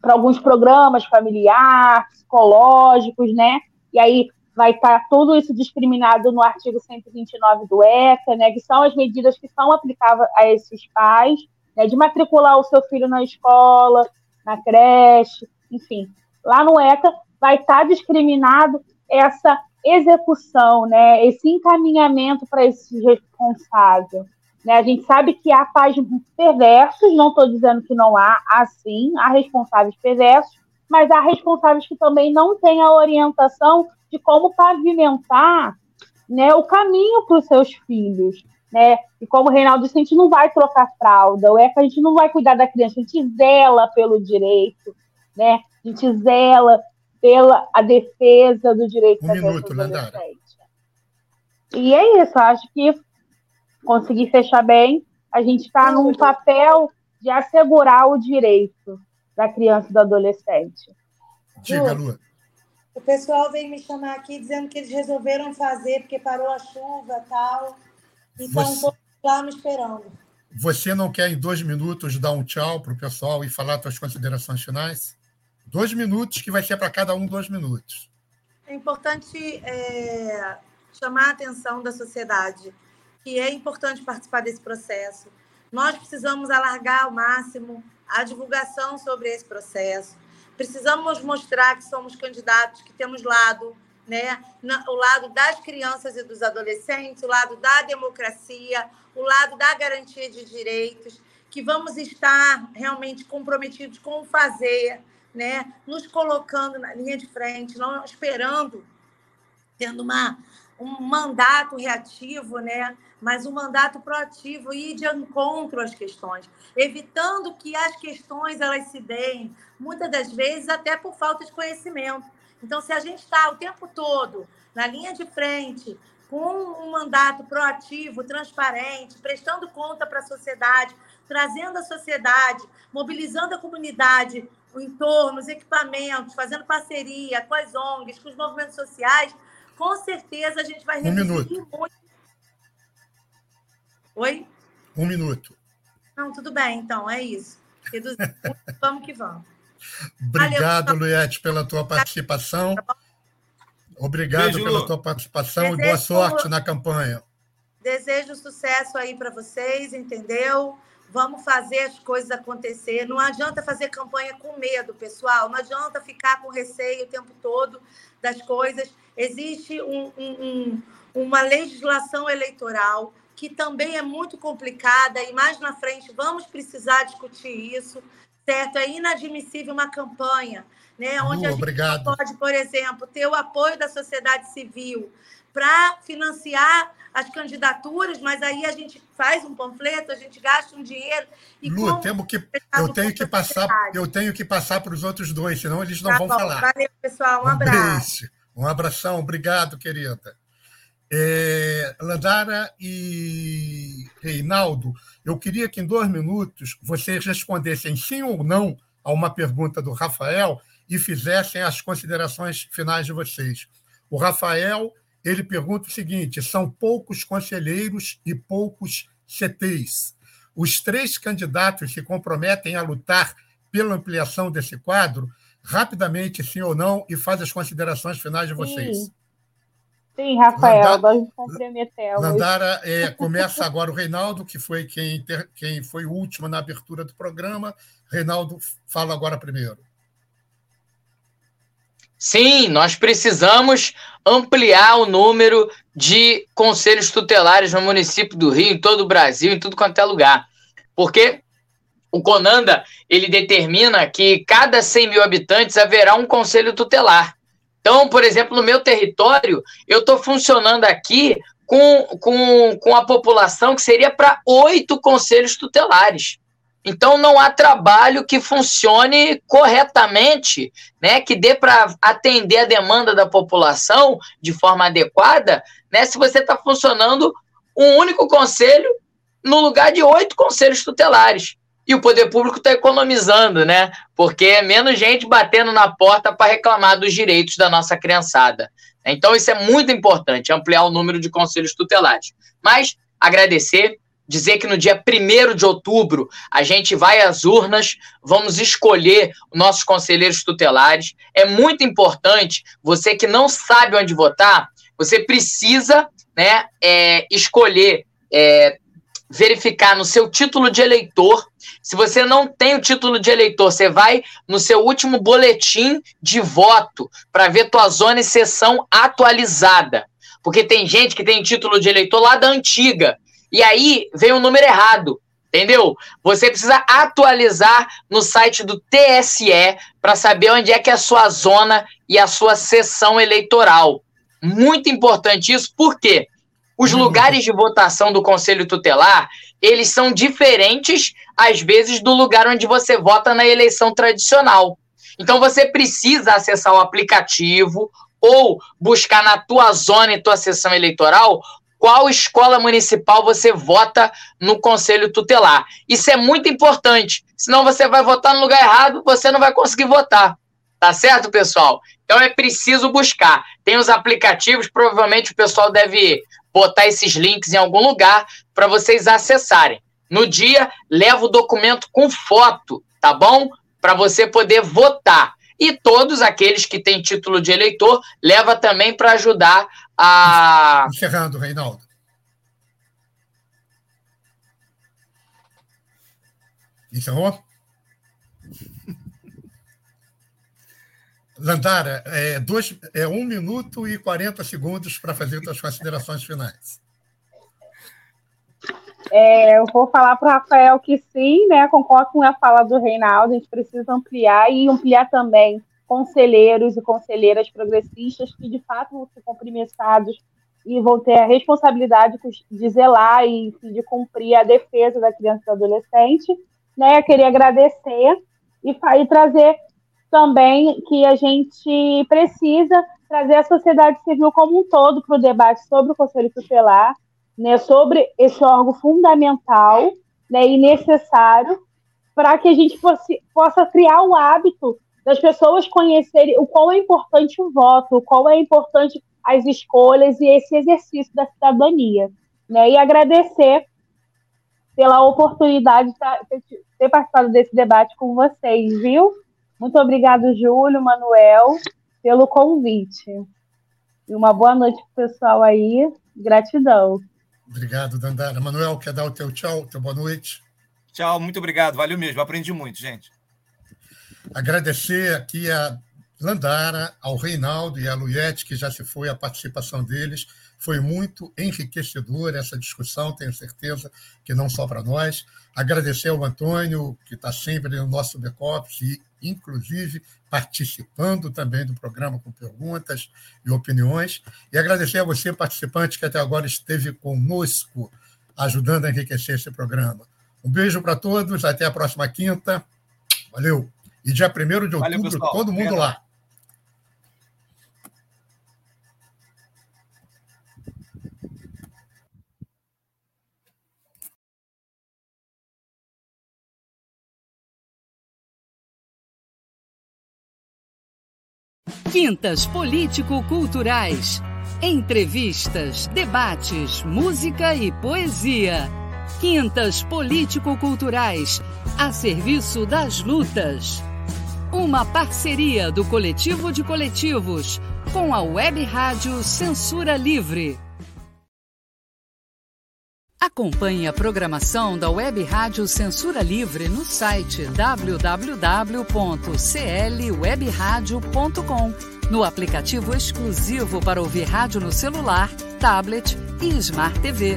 para alguns programas familiares, psicológicos, né? E aí vai estar tá tudo isso discriminado no artigo 129 do ECA, né? Que são as medidas que são aplicáveis a esses pais, né? De matricular o seu filho na escola, na creche, enfim. Lá no ECA vai estar tá discriminado essa execução, né? Esse encaminhamento para esse responsável. Né? A gente sabe que há pais perversos, não estou dizendo que não há, assim, há responsáveis perversos, mas há responsáveis que também não têm a orientação de como pavimentar né, o caminho para os seus filhos. Né? E como o Reinaldo disse, a gente não vai trocar fralda, o ECA a gente não vai cuidar da criança, a gente zela pelo direito, né? a gente zela pela a defesa do direito um minuto, Landara. E é isso, acho que conseguir fechar bem, a gente está num papel de assegurar o direito da criança e do adolescente. Diga, Lua. O pessoal veio me chamar aqui dizendo que eles resolveram fazer porque parou a chuva e tal. Então, Você... lá me esperando. Você não quer, em dois minutos, dar um tchau para o pessoal e falar suas considerações finais? Dois minutos, que vai ser para cada um dois minutos. É importante é, chamar a atenção da sociedade que é importante participar desse processo. Nós precisamos alargar ao máximo a divulgação sobre esse processo. Precisamos mostrar que somos candidatos, que temos lado, né? o lado das crianças e dos adolescentes, o lado da democracia, o lado da garantia de direitos, que vamos estar realmente comprometidos com o fazer, né? nos colocando na linha de frente, não esperando, tendo uma, um mandato reativo, né? mas um mandato proativo e de encontro às questões, evitando que as questões elas se deem, muitas das vezes até por falta de conhecimento. Então, se a gente está o tempo todo na linha de frente, com um mandato proativo, transparente, prestando conta para a sociedade, trazendo a sociedade, mobilizando a comunidade, o entorno, os equipamentos, fazendo parceria com as ONGs, com os movimentos sociais, com certeza a gente vai reduzir um muito Oi? Um minuto. Não, tudo bem, então, é isso. vamos que vamos. Obrigado, Luiete, pela tua participação. Obrigado Beijo, pela tua participação Desejo... e boa sorte na campanha. Desejo sucesso aí para vocês, entendeu? Vamos fazer as coisas acontecer. Não adianta fazer campanha com medo, pessoal. Não adianta ficar com receio o tempo todo das coisas. Existe um, um, um, uma legislação eleitoral que também é muito complicada e mais na frente vamos precisar discutir isso, certo? É inadmissível uma campanha, né, onde uh, a gente obrigado. pode, por exemplo, ter o apoio da sociedade civil para financiar as candidaturas, mas aí a gente faz um panfleto, a gente gasta um dinheiro e Lu, temos que eu tenho que passar, eu tenho que passar para os outros dois, senão eles não tá vão bom, falar. Valeu, pessoal, um, um abraço. Beijo, um abração, obrigado, querida. É, Landara e Reinaldo, eu queria que em dois minutos vocês respondessem sim ou não a uma pergunta do Rafael e fizessem as considerações finais de vocês. O Rafael ele pergunta o seguinte: são poucos conselheiros e poucos CTs. Os três candidatos se comprometem a lutar pela ampliação desse quadro? Rapidamente, sim ou não, e faz as considerações finais de vocês. Sim. Sim, Rafael, Landara, nós comprometemos. Landara, é, começa agora o Reinaldo, que foi quem, ter, quem foi o último na abertura do programa. Reinaldo, fala agora primeiro. Sim, nós precisamos ampliar o número de conselhos tutelares no município do Rio, em todo o Brasil, em tudo quanto é lugar. Porque o Conanda ele determina que cada 100 mil habitantes haverá um conselho tutelar. Então, por exemplo, no meu território, eu estou funcionando aqui com, com, com a população que seria para oito conselhos tutelares. Então não há trabalho que funcione corretamente, né, que dê para atender a demanda da população de forma adequada, né, se você está funcionando um único conselho no lugar de oito conselhos tutelares. E o poder público está economizando, né? Porque é menos gente batendo na porta para reclamar dos direitos da nossa criançada. Então, isso é muito importante, ampliar o número de conselhos tutelares. Mas agradecer dizer que no dia 1 de outubro a gente vai às urnas, vamos escolher nossos conselheiros tutelares. É muito importante, você que não sabe onde votar, você precisa né, é, escolher, é, verificar no seu título de eleitor. Se você não tem o título de eleitor, você vai no seu último boletim de voto para ver tua zona e sessão atualizada. Porque tem gente que tem título de eleitor lá da antiga e aí vem o número errado. Entendeu? Você precisa atualizar no site do TSE para saber onde é que é a sua zona e a sua sessão eleitoral. Muito importante isso, porque os uhum. lugares de votação do Conselho Tutelar, eles são diferentes, às vezes, do lugar onde você vota na eleição tradicional. Então, você precisa acessar o aplicativo ou buscar na tua zona e tua sessão eleitoral qual escola municipal você vota no conselho tutelar. Isso é muito importante, senão você vai votar no lugar errado, você não vai conseguir votar. Tá certo, pessoal? Então é preciso buscar. Tem os aplicativos, provavelmente o pessoal deve botar esses links em algum lugar para vocês acessarem. No dia, leva o documento com foto, tá bom? Para você poder votar. E todos aqueles que têm título de eleitor, leva também para ajudar a. Encerrando, Reinaldo. Encerrou? Landara, é, dois, é um minuto e 40 segundos para fazer suas considerações finais. É, eu vou falar para o Rafael que sim, né? Concordo com a fala do Reinaldo, a gente precisa ampliar e ampliar também conselheiros e conselheiras progressistas que de fato vão ser compromessados e vão ter a responsabilidade de zelar e de cumprir a defesa da criança e do adolescente. Né? Eu queria agradecer e, e trazer também que a gente precisa trazer a sociedade civil como um todo para o debate sobre o Conselho Tutelar, né, sobre esse órgão fundamental né, e necessário para que a gente possa criar o hábito das pessoas conhecerem o qual é importante o voto, o qual é importante as escolhas e esse exercício da cidadania. Né? E agradecer pela oportunidade de ter participado desse debate com vocês, viu? Muito obrigado, Júlio, Manuel, pelo convite. E uma boa noite para o pessoal aí. Gratidão. Obrigado, Dandara. Manuel, quer dar o teu tchau, teu boa noite? Tchau, muito obrigado. Valeu mesmo. Aprendi muito, gente. Agradecer aqui a Landara, ao Reinaldo e a Luiete, que já se foi a participação deles. Foi muito enriquecedora essa discussão, tenho certeza que não só para nós. Agradecer ao Antônio, que está sempre no nosso back-office e, inclusive, participando também do programa com perguntas e opiniões. E agradecer a você, participante, que até agora esteve conosco, ajudando a enriquecer esse programa. Um beijo para todos, até a próxima quinta. Valeu! E dia 1 de outubro, Valeu, todo mundo Obrigado. lá. Quintas Político-Culturais. Entrevistas, debates, música e poesia. Quintas Político-Culturais, a serviço das lutas. Uma parceria do Coletivo de Coletivos com a Web Rádio Censura Livre. Acompanhe a programação da Web Rádio Censura Livre no site www.clwebradio.com no aplicativo exclusivo para ouvir rádio no celular, tablet e Smart TV.